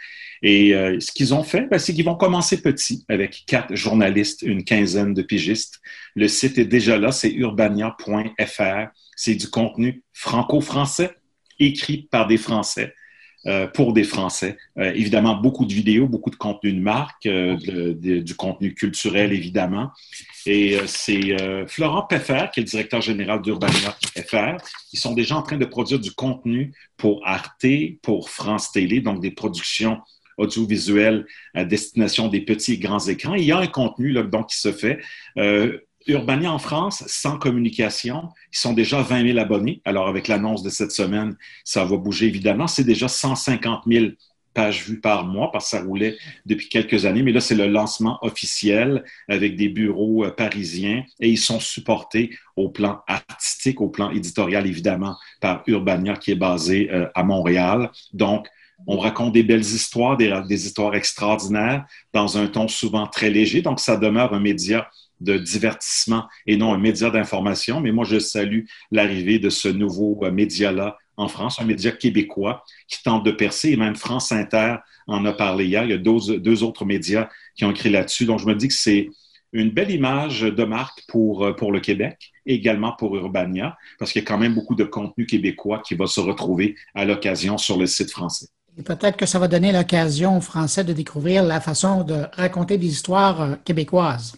Et euh, ce qu'ils ont fait, ben, c'est qu'ils vont commencer petit avec quatre journalistes, une quinzaine de pigistes. Le site est déjà là, c'est urbania.fr. C'est du contenu franco-français écrit par des Français. Euh, pour des Français. Euh, évidemment, beaucoup de vidéos, beaucoup de contenu de marque, du contenu culturel, évidemment. Et c'est Florent Peffer, qui est le directeur général d'Urbania FR. Ils sont déjà en train de produire du contenu pour Arte, pour France Télé, donc des productions audiovisuel à destination des petits et grands écrans. il y a un contenu là, donc, qui se fait. Euh, Urbania en France, sans communication, ils sont déjà 20 000 abonnés. Alors, avec l'annonce de cette semaine, ça va bouger évidemment. C'est déjà 150 000 pages vues par mois parce que ça roulait depuis quelques années. Mais là, c'est le lancement officiel avec des bureaux euh, parisiens et ils sont supportés au plan artistique, au plan éditorial, évidemment, par Urbania qui est basé euh, à Montréal. Donc, on raconte des belles histoires, des, histoires extraordinaires dans un ton souvent très léger. Donc, ça demeure un média de divertissement et non un média d'information. Mais moi, je salue l'arrivée de ce nouveau euh, média-là en France, un média québécois qui tente de percer. Et même France Inter en a parlé hier. Il y a deux, autres médias qui ont écrit là-dessus. Donc, je me dis que c'est une belle image de marque pour, euh, pour le Québec, également pour Urbania, parce qu'il y a quand même beaucoup de contenu québécois qui va se retrouver à l'occasion sur le site français. Et peut-être que ça va donner l'occasion aux Français de découvrir la façon de raconter des histoires euh, québécoises.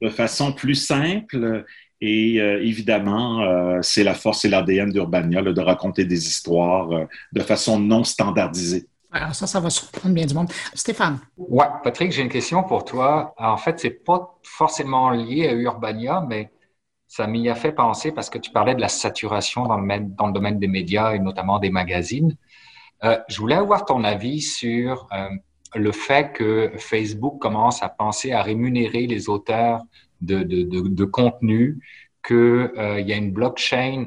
De façon plus simple et euh, évidemment, euh, c'est la force et l'ADN d'Urbania de raconter des histoires de façon non standardisée. Alors ça, ça va surprendre bien du monde. Stéphane. Ouais, Patrick, j'ai une question pour toi. En fait, c'est pas forcément lié à Urbania, mais ça m'y a fait penser parce que tu parlais de la saturation dans le, dans le domaine des médias et notamment des magazines. Euh, je voulais avoir ton avis sur euh, le fait que Facebook commence à penser à rémunérer les auteurs de, de, contenu, qu'il euh, y a une blockchain,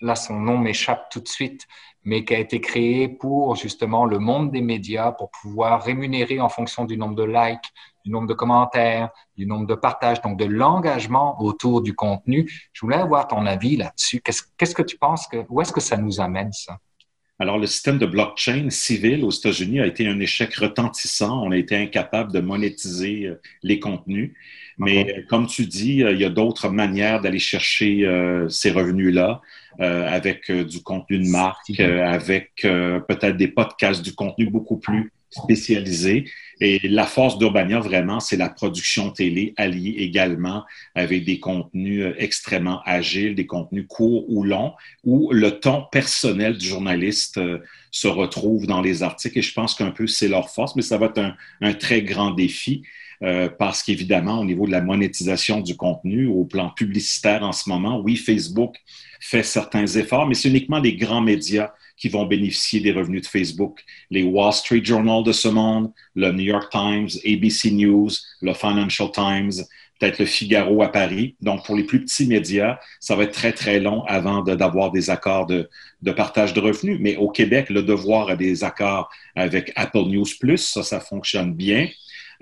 là son nom m'échappe tout de suite, mais qui a été créée pour justement le monde des médias, pour pouvoir rémunérer en fonction du nombre de likes, du nombre de commentaires, du nombre de partages, donc de l'engagement autour du contenu. Je voulais avoir ton avis là-dessus. Qu'est-ce, qu'est-ce que tu penses que, où est-ce que ça nous amène ça? Alors, le système de blockchain civil aux États-Unis a été un échec retentissant. On a été incapable de monétiser euh, les contenus. Mais euh, comme tu dis, euh, il y a d'autres manières d'aller chercher ces revenus-là avec du contenu de marque, avec peut-être des podcasts, du contenu beaucoup plus spécialisé. Et la force d'Urbania, vraiment, c'est la production télé alliée également avec des contenus euh, extrêmement agiles, des contenus courts ou longs, où le ton personnel du journaliste euh, se retrouve dans les articles. Et je pense qu'un peu c'est leur force, mais ça va être un, très grand défi. Euh, parce qu'évidemment, au niveau de la monétisation du contenu, au plan publicitaire en ce moment, oui, Facebook fait certains efforts, mais c'est uniquement les grands médias qui vont bénéficier des revenus de Facebook. Les Wall Street Journal de ce monde, le New York Times, ABC News, le Financial Times, peut-être le Figaro à Paris. Donc, pour les plus petits médias, ça va être très, très long avant d'avoir des accords de, partage de revenus. Mais au Québec, le devoir a des accords avec Apple News Plus. Ça, ça fonctionne bien.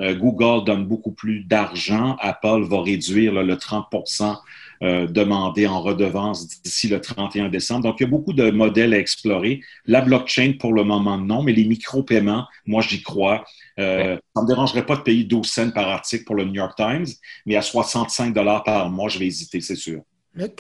Euh, Google donne beaucoup plus d'argent. Apple va réduire le 30% euh, demandé en redevance d'ici le 31 décembre. Donc, il y a beaucoup de modèles à explorer. La blockchain, pour le moment, non, mais les micro-paiements, moi, j'y crois. Euh, ça ne me dérangerait pas de payer 12 cents par article pour le New York Times, mais à 65 dollars par mois, je vais hésiter, c'est sûr.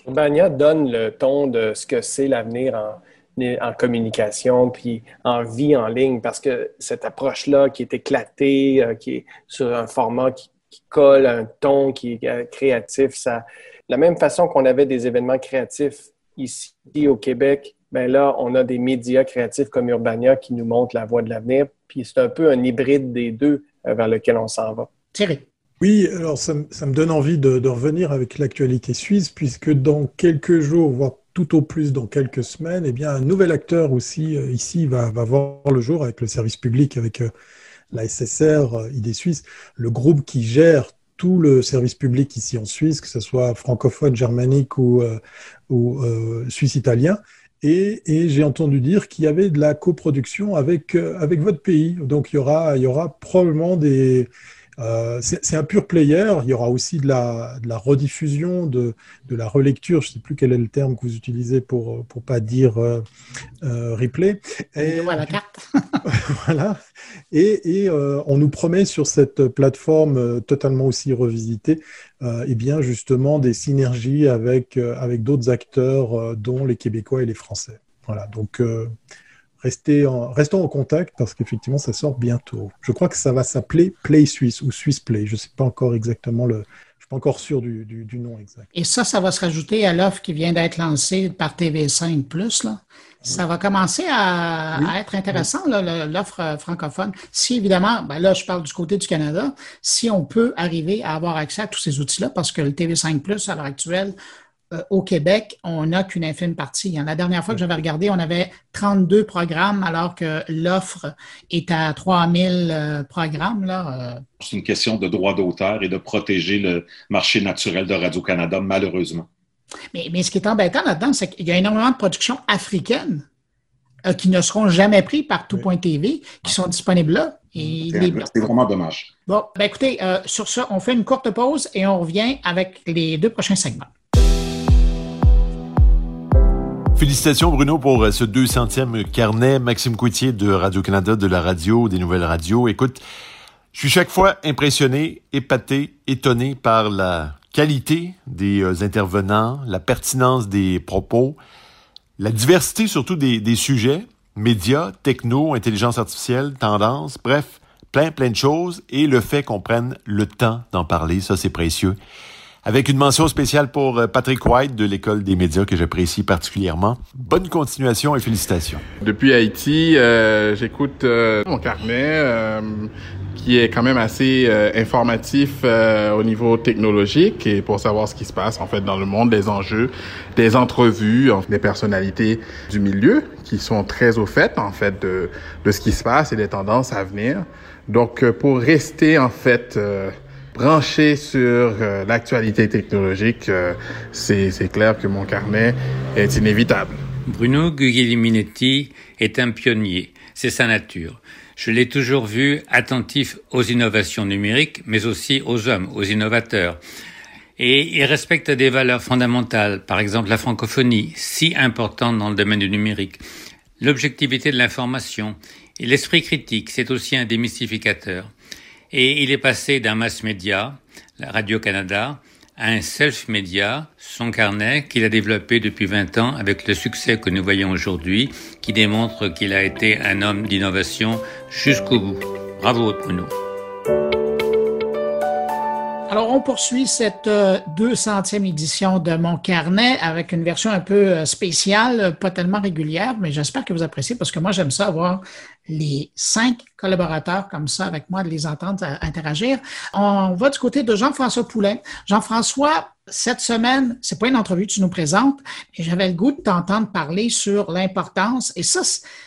Bania donne le ton de ce que c'est l'avenir en, en communication, puis en vie en ligne, parce que cette approche-là qui est éclatée, euh, qui est sur un format qui, qui, colle un ton qui est euh, créatif, ça, la même façon qu'on avait des événements créatifs ici au Québec, ben là, on a des médias créatifs comme Urbania qui nous montrent la voie de l'avenir, puis c'est un peu un hybride des deux euh, vers lequel on s'en va. Thierry. Oui, alors ça, me donne envie de, de revenir avec l'actualité suisse, puisque dans quelques jours, voire tout au plus dans quelques semaines, eh bien, un nouvel acteur aussi euh, ici va, va, voir le jour avec le service public, avec euh, la SSR, euh, ID Suisse, le groupe qui gère tout le service public ici en Suisse, que ce soit francophone, germanique ou, ou suisse italien. Et, j'ai entendu dire qu'il y avait de la coproduction avec, avec votre pays. Donc il y aura, il y aura probablement des, euh, c'est un pur player. Il y aura aussi de la, de la rediffusion, de, de, la relecture. Je ne sais plus quel est le terme que vous utilisez pour pour pas dire euh, euh replay. Et, voilà, carte. [LAUGHS] voilà. Et, et on nous promet sur cette plateforme totalement aussi revisitée, et eh bien justement des synergies avec avec d'autres acteurs, dont les Québécois et les Français. Voilà. Donc Restez en, restons en contact parce qu'effectivement, ça sort bientôt. Je crois que ça va s'appeler Play Suisse ou Swiss Play. Je ne sais pas encore exactement le. Je suis pas encore sûr du, du, nom exact. Et ça, ça va se rajouter à l'offre qui vient d'être lancée par TV5 Plus. Là. Ça va commencer à, être intéressant, l'offre francophone. Si évidemment, ben là, je parle du côté du Canada, si on peut arriver à avoir accès à tous ces outils-là, parce que le TV5 Plus, à l'heure actuelle, euh, au Québec, on n'a qu'une infime partie. La dernière fois que j'avais regardé, on avait 32 programmes alors que l'offre est à 3000 euh, programmes. Là. Euh. C'est une question de droit d'auteur et de protéger le marché naturel de Radio-Canada, malheureusement. Mais, mais, ce qui est embêtant là-dedans, c'est qu'il y a énormément de productions africaines qui ne seront jamais prises par tout.tv, qui sont disponibles là. C'est vraiment dommage. Bon, ben écoutez, sur ça, on fait une courte pause et on revient avec les deux prochains segments. Félicitations Bruno pour euh, ce 200e carnet. Maxime Coutier de Radio-Canada, de la radio, des nouvelles radios. Écoute, je suis chaque fois impressionné, épaté, étonné par la qualité des euh, intervenants, la pertinence des propos, la diversité surtout des, des sujets, médias, techno, intelligence artificielle, tendance, bref, plein plein de choses et le fait qu'on prenne le temps d'en parler, ça c'est précieux avec une mention spéciale pour euh, Patrick White de l'École des médias que j'apprécie particulièrement. Bonne continuation et félicitations. Depuis Haïti, euh, j'écoute euh, mon carnet qui est quand même assez informatif au niveau technologique et pour savoir ce qui se passe en fait dans le monde, des enjeux, des entrevues, des personnalités du milieu qui sont très au fait en fait de, de ce qui se passe et des tendances à venir. Donc pour rester en fait branché sur euh, l'actualité technologique, euh, c'est clair que mon carnet est inévitable. Bruno Guglielminetti est un pionnier, c'est sa nature. Je l'ai toujours vu attentif aux innovations numériques, mais aussi aux hommes, aux innovateurs. Et il respecte des valeurs fondamentales, par exemple la francophonie, si importante dans le domaine du numérique, l'objectivité de l'information et l'esprit critique, c'est aussi un démystificateur. Et il est passé d'un mass média, la Radio-Canada, à un self-média, son carnet qu'il a développé depuis 20 ans avec le succès que nous voyons aujourd'hui, qui démontre qu'il a été un homme d'innovation jusqu'au bout. Bravo Bruno. Alors, on poursuit cette 200e euh, édition de mon carnet avec une version un peu euh, spéciale, pas tellement régulière, mais j'espère que vous appréciez parce que moi, j'aime ça avoir les cinq collaborateurs comme ça avec moi, de les entendre euh, interagir. On va du côté de Jean-François Poulain. Jean-François, cette semaine, c'est pas une entrevue que tu nous présentes, mais j'avais le goût de t'entendre parler sur l'importance, et ça,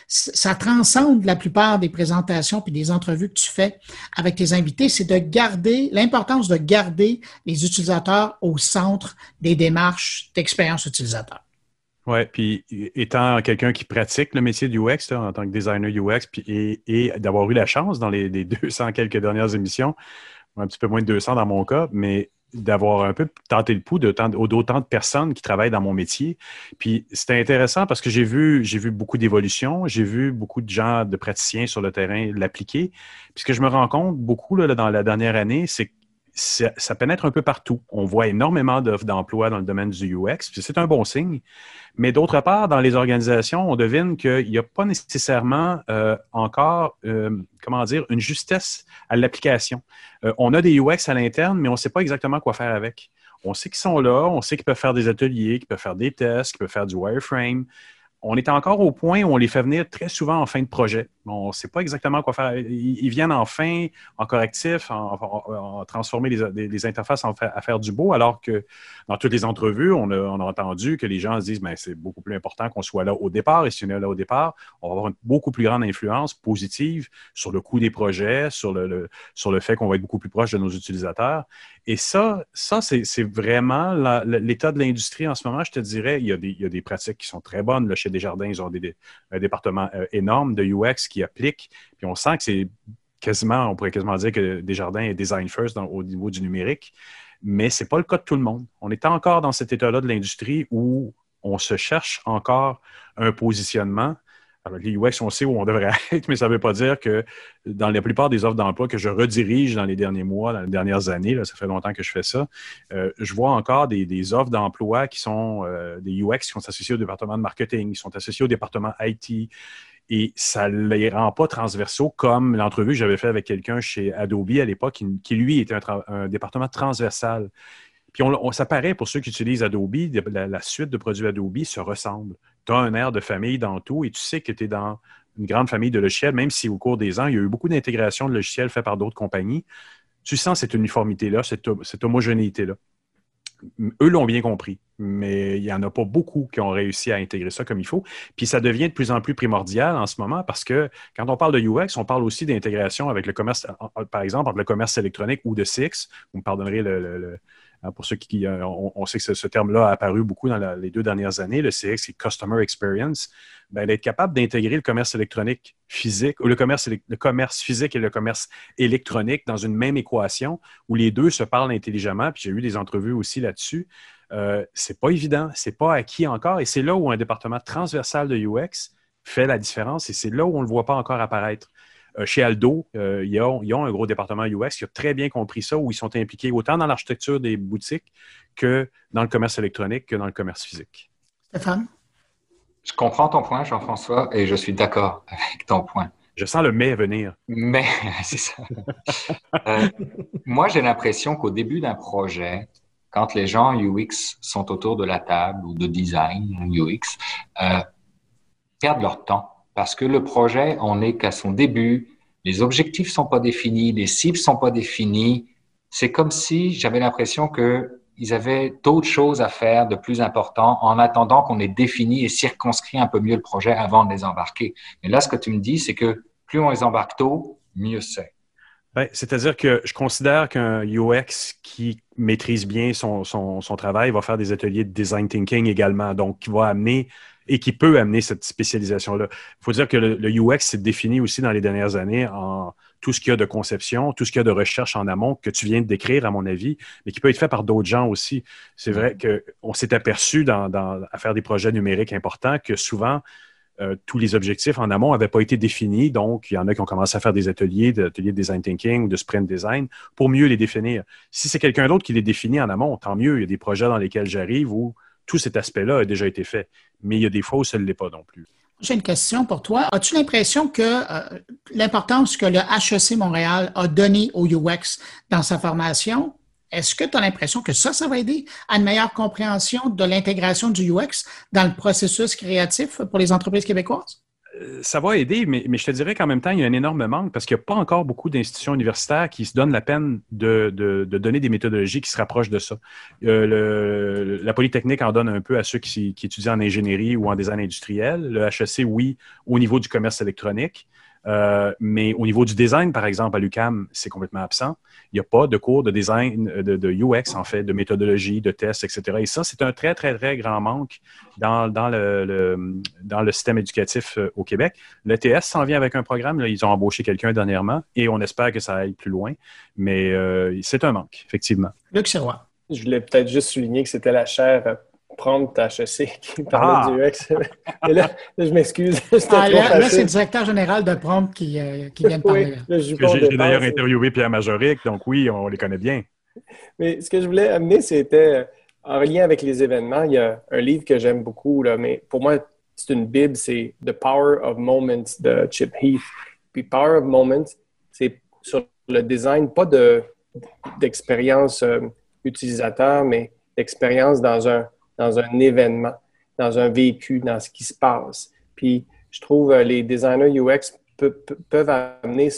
ça transcende la plupart des présentations puis des entrevues que tu fais avec tes invités, c'est de garder, l'importance de garder les utilisateurs au centre des démarches d'expérience utilisateur. Oui, puis étant quelqu'un qui pratique le métier du UX en tant que designer UX, puis, et, d'avoir eu la chance dans les, les, [LAUGHS] 200 quelques dernières émissions, un petit peu moins de 200 dans mon cas, mais d'avoir un peu tenté le pouls d'autant de personnes qui travaillent dans mon métier. Puis c'était intéressant parce que j'ai vu, vu beaucoup d'évolutions, j'ai vu beaucoup de gens, de praticiens sur le terrain l'appliquer. Puis ce que je me rends compte beaucoup dans la dernière année, c'est que ça, pénètre un peu partout. On voit énormément d'offres d'emploi dans le domaine du UX, c'est un bon signe. Mais d'autre part, dans les organisations, on devine qu'il n'y a pas nécessairement euh, encore, euh, comment dire, une justesse à l'application. Euh, on a des UX à l'interne, mais on ne sait pas exactement quoi faire avec. On sait qu'ils sont là, on sait qu'ils peuvent faire des ateliers, qu'ils peuvent faire des tests, qu'ils peuvent faire du wireframe, on est encore au point où on les fait venir très souvent en fin de projet. On ne sait pas exactement quoi faire. Ils, viennent en fin, en correctif, en, transformer les, interfaces en à faire du beau, alors que dans toutes les entrevues, on a, entendu que les gens se disent ben, c'est beaucoup plus important qu'on soit là au départ. Et si on est là au départ, on va avoir une beaucoup plus grande influence positive sur le coût des projets, sur le, sur le fait qu'on va être beaucoup plus proche de nos utilisateurs. Et ça, ça c'est vraiment l'état de l'industrie en ce moment. Je te dirais, il y, a des, il y, a des, pratiques qui sont très bonnes. Là, chez Desjardins, ils ont des, un département euh, énorme de UX qui applique. Puis on sent que c'est quasiment, on pourrait quasiment dire que Desjardins est design first au niveau du numérique. Mais ce n'est pas le cas de tout le monde. On est encore dans cet état-là de l'industrie où on se cherche encore un positionnement. Alors, les UX, on sait où on devrait [LAUGHS] être, mais ça ne veut pas dire que dans la plupart des offres d'emploi que je redirige dans les derniers mois, dans les dernières années, là, ça fait longtemps que je fais ça, euh, je vois encore des, offres d'emploi qui sont euh, des UX qui sont associés au département de marketing, qui sont associés au département IT, et ça ne les rend pas transversaux comme l'entrevue que j'avais fait avec quelqu'un chez Adobe à l'époque, qui, lui était un, département transversal. Puis on, ça paraît pour ceux qui utilisent Adobe, la, suite de produits Adobe se ressemble. Tu as un air de famille dans tout et tu sais que tu es dans une grande famille de logiciels, même si au cours des ans, il y a eu beaucoup d'intégration de logiciels faits par d'autres compagnies. Tu sens cette uniformité-là, cette homogénéité-là eux l'ont bien compris, mais il n'y en a pas beaucoup qui ont réussi à intégrer ça comme il faut. Puis ça devient de plus en plus primordial en ce moment parce que quand on parle de UX, on parle aussi d'intégration avec le commerce, par exemple, entre le commerce électronique ou de SIX. Vous me pardonnerez le, Hein, pour ceux qui, euh, on, sait que ce, terme-là a apparu beaucoup dans les deux dernières années, le CX, c'est Customer Experience, ben, d'être capable d'intégrer le commerce électronique physique, ou le commerce, le commerce physique et le commerce électronique dans une même équation où les deux se parlent intelligemment. Puis j'ai eu des entrevues aussi là-dessus. Euh, c'est pas évident, c'est pas acquis encore, et c'est là où un département transversal de UX fait la différence, et c'est là où on ne le voit pas encore apparaître. Euh, chez Aldo, euh, ils, ont, un gros département UX qui a très bien compris ça, où ils sont impliqués autant dans l'architecture des boutiques que dans le commerce électronique que dans le commerce physique. Stéphane? Je comprends ton point, Jean-François, et je suis d'accord avec ton point. Je sens le mais venir. Mais, [LAUGHS] c'est ça. Euh, moi, j'ai l'impression qu'au début d'un projet, quand les gens UX sont autour de la table ou de design UX, perdent leur temps parce que le projet, on n'est qu'à son début, les objectifs sont pas définis, les cibles sont pas définies. C'est comme si j'avais l'impression qu'ils avaient d'autres choses à faire de plus important en attendant qu'on ait défini et circonscrit un peu mieux le projet avant de les embarquer. Mais là, ce que tu me dis, c'est que plus on les embarque tôt, mieux c'est. Ben, c'est-à-dire que je considère qu'un UX qui maîtrise bien son, son, son, travail va faire des ateliers de design thinking également, donc qui va amener et qui peut amener cette spécialisation-là. Il faut dire que le, UX s'est défini aussi dans les dernières années en tout ce qu'il y a de conception, tout ce qu'il y a de recherche en amont que tu viens de décrire, à mon avis, mais qui peut être fait par d'autres gens aussi. C'est vrai mm-hmm. qu'on s'est aperçu dans, à faire des projets numériques importants que souvent, euh, tous les objectifs en amont n'avaient pas été définis. Donc, il y en a qui ont commencé à faire des ateliers, des ateliers de design thinking ou de sprint design pour mieux les définir. Si c'est quelqu'un d'autre qui les définit en amont, tant mieux. Il y a des projets dans lesquels j'arrive où tout cet aspect-là a déjà été fait. Mais il y a des fois où ça ne l'est pas non plus. J'ai une question pour toi. As-tu l'impression que euh, l'importance que le HEC Montréal a donnée au UX dans sa formation, est-ce que tu as l'impression que ça, ça va aider à une meilleure compréhension de l'intégration du UX dans le processus créatif pour les entreprises québécoises? Euh, ça va aider, mais, je te dirais qu'en même temps, il y a un énorme manque parce qu'il n'y a pas encore beaucoup d'institutions universitaires qui se donnent la peine de, donner des méthodologies qui se rapprochent de ça. Euh, la Polytechnique en donne un peu à ceux qui, qui, étudient en ingénierie ou en design industriel. Le HEC, oui, au niveau du commerce électronique. Euh, mais au niveau du design, par exemple, à l'UCAM, c'est complètement absent. Il n'y a pas de cours de design, euh, de, UX, en fait, de méthodologie, de tests, etc. Et ça, c'est un très, très, très grand manque dans, le, dans le système éducatif euh, au Québec. L'ETS s'en vient avec un programme. ils ont embauché quelqu'un dernièrement et on espère que ça aille plus loin. Mais c'est un manque, effectivement. Luc. Je voulais peut-être juste souligner que c'était la chaire prendre ta HEC qui parlait du UX. [LAUGHS] Et là, je m'excuse. [LAUGHS] Ah, là, c'est le directeur général de Prompt qui, euh, qui vient de parler. J'ai d'ailleurs interviewé Pierre Majoric, donc oui, on les connaît bien. Mais ce que je voulais amener, c'était euh, en lien avec les événements. Il y a un livre que j'aime beaucoup, là, mais pour moi, c'est une bible, c'est The Power of Moments de Chip Heath. Puis Power of Moments, c'est sur le design, pas d'expérience euh, utilisateur, mais d'expérience dans un, dans un événement, dans un vécu, dans ce qui se passe. Puis je trouve euh, les designers UX peuvent amener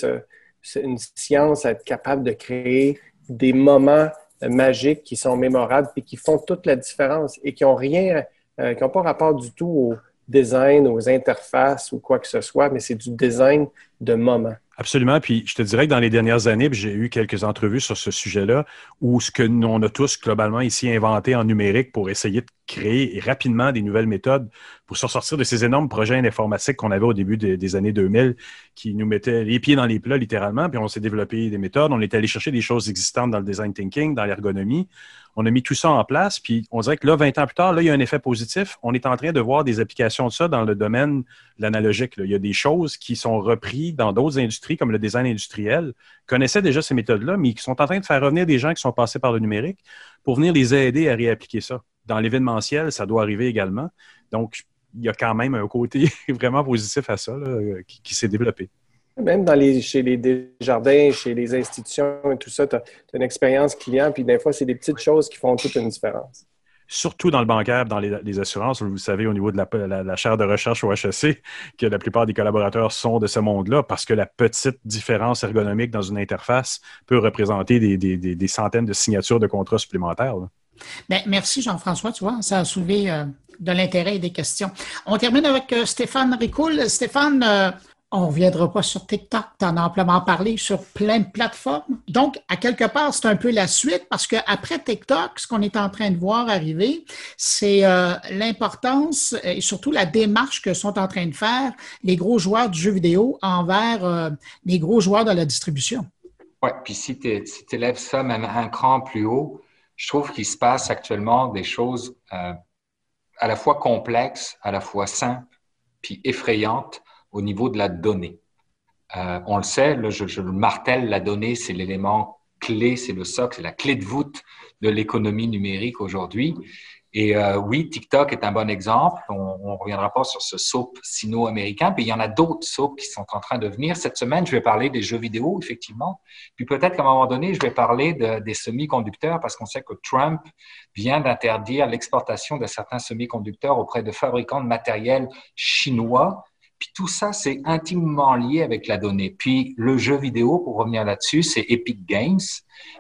une science à être capable de créer des moments magiques qui sont mémorables et qui font toute la différence et qui n'ont rien, euh, qui n'ont pas rapport du tout au design, aux interfaces ou quoi que ce soit, mais c'est du design de moment. Absolument. Puis je te dirais que dans les dernières années, j'ai eu quelques entrevues sur ce sujet-là où ce que nous, on a tous globalement ici inventé en numérique pour essayer de créer rapidement des nouvelles méthodes pour sortir de ces énormes projets informatiques qu'on avait au début des années 2000 qui nous mettaient les pieds dans les plats littéralement. Puis on s'est développé des méthodes. On est allé chercher des choses existantes dans le design thinking, dans l'ergonomie. On a mis tout ça en place. Puis on dirait que là, 20 ans plus tard, là, il y a un effet positif. On est en train de voir des applications de ça dans le domaine de l'analogique. Il y a des choses qui sont reprises dans d'autres industries comme le design industriel, connaissaient déjà ces méthodes-là, mais qui sont en train de faire revenir des gens qui sont passés par le numérique pour venir les aider à réappliquer ça. Dans l'événementiel, ça doit arriver également. Donc, il y a quand même un côté [LAUGHS] vraiment positif à ça qui, s'est développé. Même dans les, chez les jardins, chez les institutions et tout ça, tu as, une expérience client, puis des fois, c'est des petites choses qui font toute une différence surtout dans le bancaire, dans les, assurances. Vous savez, au niveau de la, chaire de recherche au HEC, que la plupart des collaborateurs sont de ce monde-là parce que la petite différence ergonomique dans une interface peut représenter des, centaines de signatures de contrats supplémentaires. Bien, merci Jean-François, tu vois, ça a soulevé euh, de l'intérêt et des questions. On termine avec euh, Stéphane Ricoul. Stéphane, euh, on ne reviendra pas sur TikTok, tu en as amplement parlé sur plein de plateformes. Donc, à quelque part, c'est un peu la suite parce qu'après TikTok, ce qu'on est en train de voir arriver, c'est l'importance et surtout la démarche que sont en train de faire les gros joueurs du jeu vidéo envers les gros joueurs de la distribution. Oui, puis si tu élèves ça même un cran plus haut, je trouve qu'il se passe actuellement des choses euh, à la fois complexes, à la fois simples, puis effrayantes au niveau de la donnée. Euh, on le sait, je, je, le martèle, la donnée, c'est l'élément clé, c'est le socle, c'est la clé de voûte de l'économie numérique aujourd'hui. Et euh, oui, TikTok est un bon exemple. On ne reviendra pas sur ce soap sino-américain, mais il y en a d'autres soaps qui sont en train de venir. Cette semaine, je vais parler des jeux vidéo, effectivement. Puis peut-être qu'à un moment donné, je vais parler de, des semi-conducteurs parce qu'on sait que Trump vient d'interdire l'exportation de certains semi-conducteurs auprès de fabricants de matériel chinois puis tout ça, c'est intimement lié avec la donnée. Puis le jeu vidéo, pour revenir là-dessus, c'est Epic Games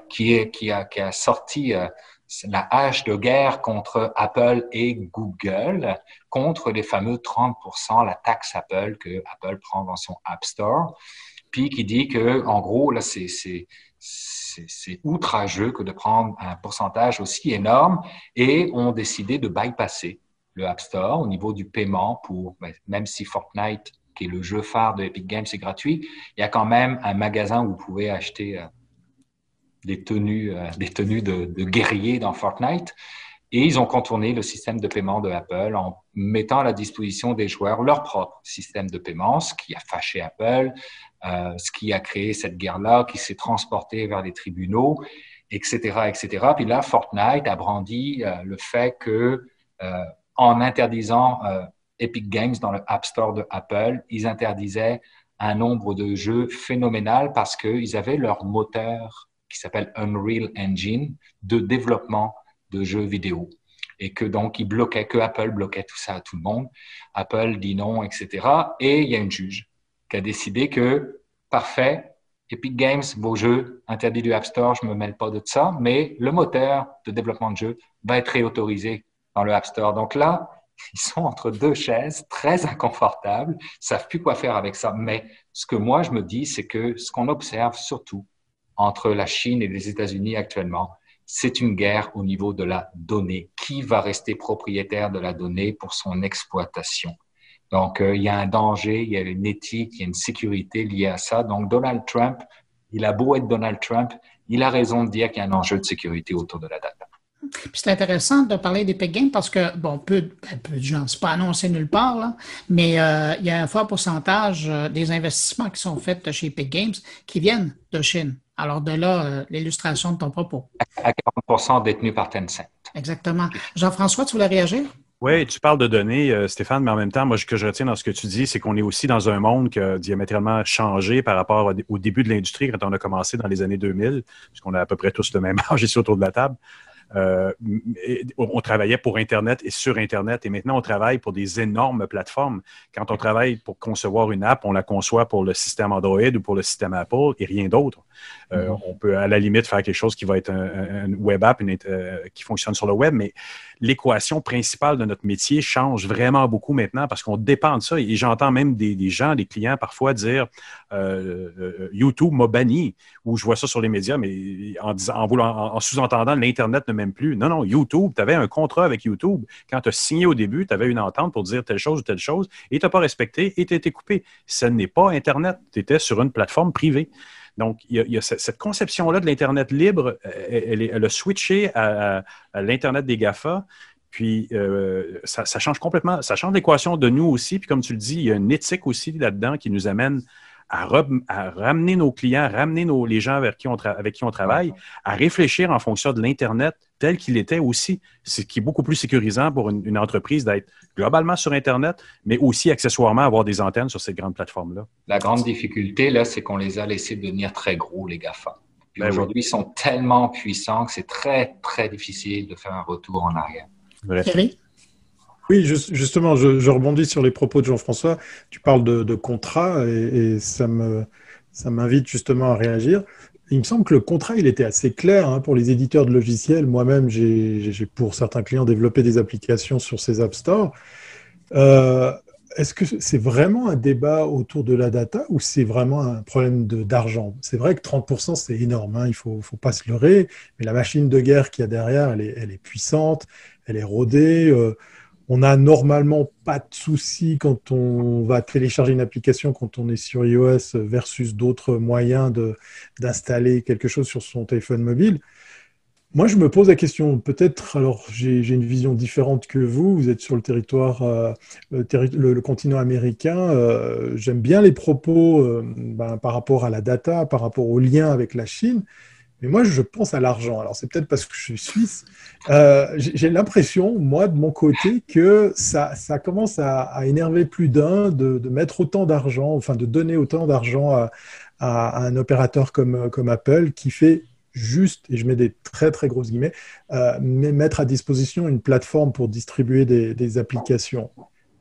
qui, est, qui, a, qui a sorti euh, la hache de guerre contre Apple et Google, contre les fameux 30%, la taxe Apple que Apple prend dans son App Store, puis qui dit que, en gros, là, c'est c'est outrageux que de prendre un pourcentage aussi énorme et ont décidé de bypasser le App Store au niveau du paiement pour, ben, même si Fortnite, qui est le jeu phare de Epic Games, c'est gratuit, il y a quand même un magasin où vous pouvez acheter euh, des tenues, euh, des tenues de, de guerriers dans Fortnite. Et ils ont contourné le système de paiement de Apple en mettant à la disposition des joueurs leur propre système de paiement, ce qui a fâché Apple, euh, ce qui a créé cette guerre-là, qui s'est transportée vers les tribunaux, etc., etc. Puis là, Fortnite a brandi euh, le fait que en interdisant Epic Games dans le App Store de Apple, ils interdisaient un nombre de jeux phénoménal parce qu'ils avaient leur moteur qui s'appelle Unreal Engine de développement de jeux vidéo. Et que donc, ils bloquaient, que Apple bloquait tout ça à tout le monde. Apple dit non, etc. Et il y a une juge qui a décidé que, parfait, Epic Games, vos jeux interdits du App Store, je ne me mêle pas de ça, mais le moteur de développement de jeux va être réautorisé dans le App Store. Donc là, ils sont entre deux chaises, très inconfortables, savent plus quoi faire avec ça. Mais ce que moi, je me dis, c'est que ce qu'on observe surtout entre la Chine et les États-Unis actuellement, c'est une guerre au niveau de la donnée. Qui va rester propriétaire de la donnée pour son exploitation? Donc, euh, il y a un danger, il y a une éthique, il y a une sécurité liée à ça. Donc, Donald Trump, il a beau être Donald Trump, il a raison de dire qu'il y a un enjeu de sécurité autour de la data c'est intéressant de parler d'Epic Games parce que, bon, peu, ben, peu de gens, c'est pas annoncé nulle part, là, mais euh, il y a un fort pourcentage euh, des investissements qui sont faits chez Epic Games qui viennent de Chine. Alors de là, euh, l'illustration de ton propos. À 40% détenu par Tencent. Exactement. Jean-François, tu voulais réagir? Oui, tu parles de données, Stéphane, mais en même temps, moi, ce que je retiens dans ce que tu dis, c'est qu'on est aussi dans un monde qui a diamétralement changé par rapport au début de l'industrie quand on a commencé dans les années 2000, puisqu'on a à peu près tous le même [LAUGHS] âge ici autour de la table. Euh, on travaillait pour Internet et sur Internet et maintenant on travaille pour des énormes plateformes. Quand on travaille pour concevoir une app, on la conçoit pour le système Android ou pour le système Apple et rien d'autre. Euh, mm-hmm. On peut à la limite faire quelque chose qui va être un, web app euh, qui fonctionne sur le web, mais l'équation principale de notre métier change vraiment beaucoup maintenant parce qu'on dépend de ça. Et j'entends même des, gens, des clients parfois dire YouTube m'a banni ou je vois ça sur les médias, mais en, en, en sous-entendant l'Internet ne m'aime plus. Non, non, YouTube, tu avais un contrat avec YouTube. Quand tu as signé au début, tu avais une entente pour dire telle chose ou telle chose et tu n'as pas respecté et tu as été coupé. Ce n'est pas Internet. Tu étais sur une plateforme privée. Donc, il y a, cette conception-là de l'Internet libre, elle, elle, a switché à, l'Internet des GAFA. Puis, euh, ça, ça, change complètement, ça change l'équation de nous aussi. Puis, comme tu le dis, il y a une éthique aussi là-dedans qui nous amène à, ramener nos clients, ramener nos, les gens avec qui, on avec qui on travaille, à réfléchir en fonction de l'Internet tel qu'il était aussi, ce qui est beaucoup plus sécurisant pour une, entreprise d'être globalement sur Internet, mais aussi accessoirement avoir des antennes sur ces grandes plateformes-là. La grande difficulté, là, c'est qu'on les a laissés devenir très gros, les GAFA. Ben aujourd'hui, ils sont tellement puissants que c'est très, très difficile de faire un retour en arrière. Oui, justement, je, rebondis sur les propos de Jean-François. Tu parles de, contrat et, ça me ça m'invite justement à réagir. Il me semble que le contrat, il était assez clair hein, pour les éditeurs de logiciels. Moi-même, j'ai pour certains clients développé des applications sur ces App Store. Euh, est-ce que c'est vraiment un débat autour de la data ou c'est vraiment un problème d'argent? C'est vrai que 30%, c'est énorme, hein, il ne faut, faut, pas se leurrer, mais la machine de guerre qu'il y a derrière, elle est, elle est puissante, elle est rodée. Euh, on n'a normalement pas de souci quand on va télécharger une application quand on est sur iOS versus d'autres moyens d'installer quelque chose sur son téléphone mobile. Moi, je me pose la question, peut-être, alors j'ai une vision différente que vous, vous êtes sur le territoire, euh, le, continent américain, euh, j'aime bien les propos euh, ben, par rapport à la data, par rapport au lien avec la Chine, mais moi, je pense à l'argent. Alors, c'est peut-être parce que je suis suisse. Euh, j'ai l'impression, moi, de mon côté, que ça, commence à, énerver plus d'un de, mettre autant d'argent, enfin, de donner autant d'argent à, un opérateur comme, Apple qui fait juste, et je mets des très très grosses guillemets, euh, mettre à disposition une plateforme pour distribuer des, applications.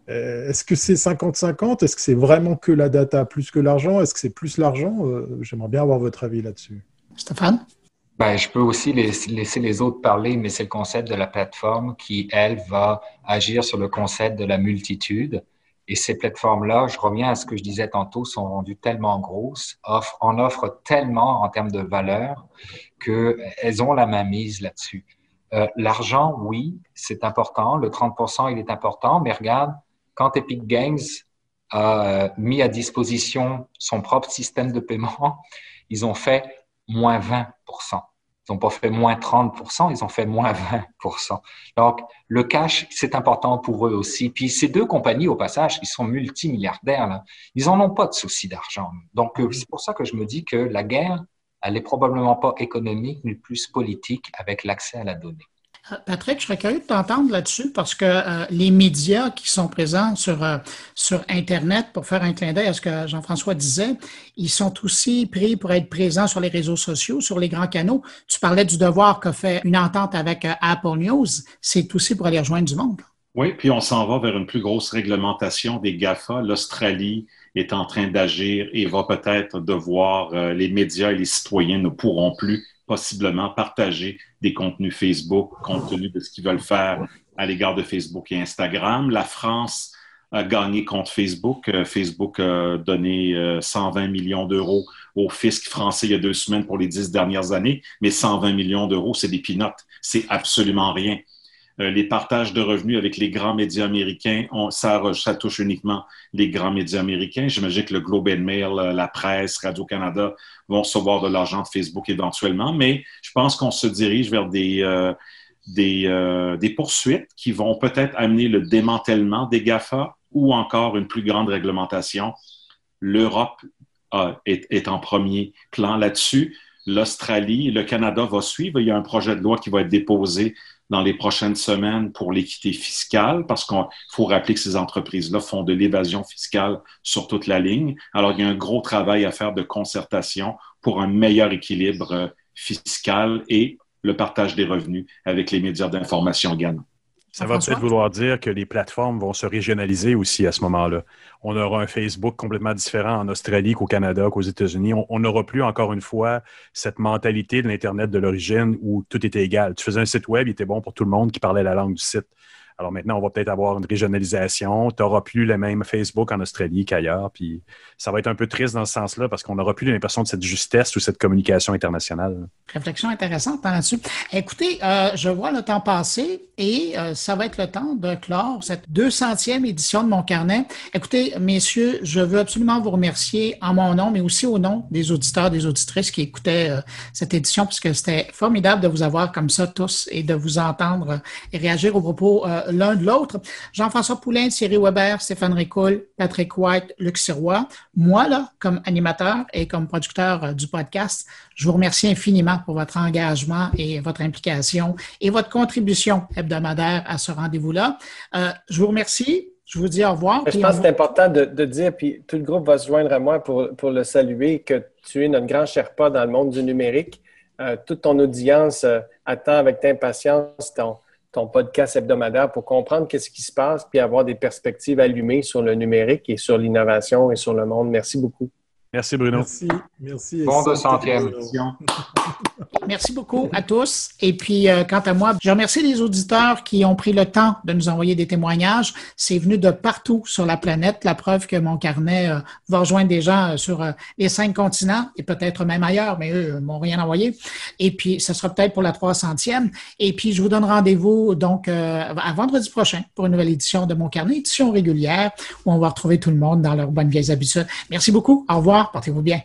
Euh, est-ce que c'est 50-50 Est-ce que c'est vraiment que la data plus que l'argent? Est-ce que c'est plus l'argent? J'aimerais bien avoir votre avis là-dessus. Stéphane? Ben, je peux aussi laisser les autres parler, mais c'est le concept de la plateforme qui, elle, va agir sur le concept de la multitude. Et ces plateformes-là, je reviens à ce que je disais tantôt, sont rendues tellement grosses, offrent, en offrent tellement en termes de valeur qu'elles ont la main mise là-dessus. Euh, L'argent, oui, c'est important. Le 30% il est important, mais regarde, quand Epic Games a euh, mis à disposition son propre système de paiement, [LAUGHS] ils ont fait moins 20% Ils n'ont pas fait moins 30% ils ont fait moins 20% Donc, le cash, c'est important pour eux aussi. Puis ces deux compagnies, au passage, ils sont multimilliardaires, là, ils n'en ont pas de souci d'argent. Donc, euh, c'est pour ça que je me dis que la guerre, elle est probablement pas économique, mais plus politique avec l'accès à la donnée. Euh, Patrick, je serais curieux de t'entendre là-dessus parce que euh, les médias qui sont présents sur, euh, sur Internet, pour faire un clin d'œil à ce que Jean-François disait, ils sont aussi pris pour être présents sur les réseaux sociaux, sur les grands canaux. Tu parlais du devoir qu'a fait une entente avec Apple News. C'est aussi pour aller rejoindre du monde. Oui, puis on s'en va vers une plus grosse réglementation des GAFA. L'Australie est en train d'agir et va peut-être devoir, les médias et les citoyens ne pourront plus possiblement partager des contenus Facebook compte tenu de ce qu'ils veulent faire à l'égard de Facebook et Instagram. La France a gagné contre Facebook. Euh, Facebook a donné 120 euh, millions d'euros au fisc français il y a deux semaines pour les dix dernières années, mais 120 millions d'euros, c'est des pinottes. C'est absolument rien. Euh, les partages de revenus avec les grands médias américains, ça, touche uniquement les grands médias américains. J'imagine que le Globe and Mail, euh, la presse, Radio-Canada vont recevoir de l'argent de Facebook éventuellement, mais je pense qu'on se dirige vers des, euh, poursuites qui vont peut-être amener le démantèlement des GAFA ou encore une plus grande réglementation. L'Europe est, est en premier plan là-dessus l'Australie, le Canada va suivre. Il y a un projet de loi qui va être déposé dans les prochaines semaines pour l'équité fiscale, parce qu'il faut rappeler que ces entreprises-là font de l'évasion fiscale sur toute la ligne. Alors, il y a un gros travail à faire de concertation pour un meilleur équilibre euh, fiscal et le partage des revenus avec les médias d'information gagnants. Ça va peut-être vouloir dire que les plateformes vont se régionaliser aussi à ce moment-là. On aura un Facebook complètement différent en Australie qu'au Canada, qu'aux États-Unis. On n'aura plus encore une fois cette mentalité de l'Internet de l'origine où tout était égal. Tu faisais un site web, il était bon pour tout le monde qui parlait la langue du site. Alors maintenant, on va peut-être avoir une régionalisation. Tu n'auras plus le même Facebook en Australie qu'ailleurs. Puis ça va être un peu triste dans ce sens-là parce qu'on n'aura plus l'impression de cette justesse ou cette communication internationale. Réflexion intéressante là-dessus. Écoutez, euh, je vois le temps passer et euh, ça va être le temps de clore cette 200e édition de mon carnet. Écoutez, messieurs, je veux absolument vous remercier en mon nom, mais aussi au nom des auditeurs, des auditrices qui écoutaient euh, cette édition, parce que c'était formidable de vous avoir comme ça tous et de vous entendre et réagir aux propos l'un de l'autre. Jean-François Poulain, Thierry Weber, Stéphane Ricoul, Patrick White, Luc Sirois. Moi, là, comme animateur et comme producteur euh, du podcast, je vous remercie infiniment pour votre engagement et votre implication et votre contribution hebdomadaire à ce rendez-vous-là. Euh, je vous remercie. Je vous dis au revoir. Je pense que c'est important de, dire, puis tout le groupe va se joindre à moi pour, pour le saluer, que tu es notre grand Sherpa dans le monde du numérique. Euh, toute ton audience attend avec impatience ton, ton podcast hebdomadaire pour comprendre qu'est-ce qui se passe puis avoir des perspectives allumées sur le numérique et sur l'innovation et sur le monde. Merci beaucoup. Merci Bruno. Merci. Merci. Bon de centième. Merci beaucoup à tous. Et puis, euh, quant à moi, je remercie les auditeurs qui ont pris le temps de nous envoyer des témoignages. C'est venu de partout sur la planète, la preuve que mon carnet euh, va rejoindre des gens euh, sur les cinq continents et peut-être même ailleurs, mais eux m'ont rien envoyé. Et puis, ce sera peut-être pour la 300e. Et puis, je vous donne rendez-vous donc à vendredi prochain pour une nouvelle édition de mon carnet, édition régulière, où on va retrouver tout le monde dans leurs bonnes vieilles habitudes. Merci beaucoup. Au revoir. Portez-vous bien.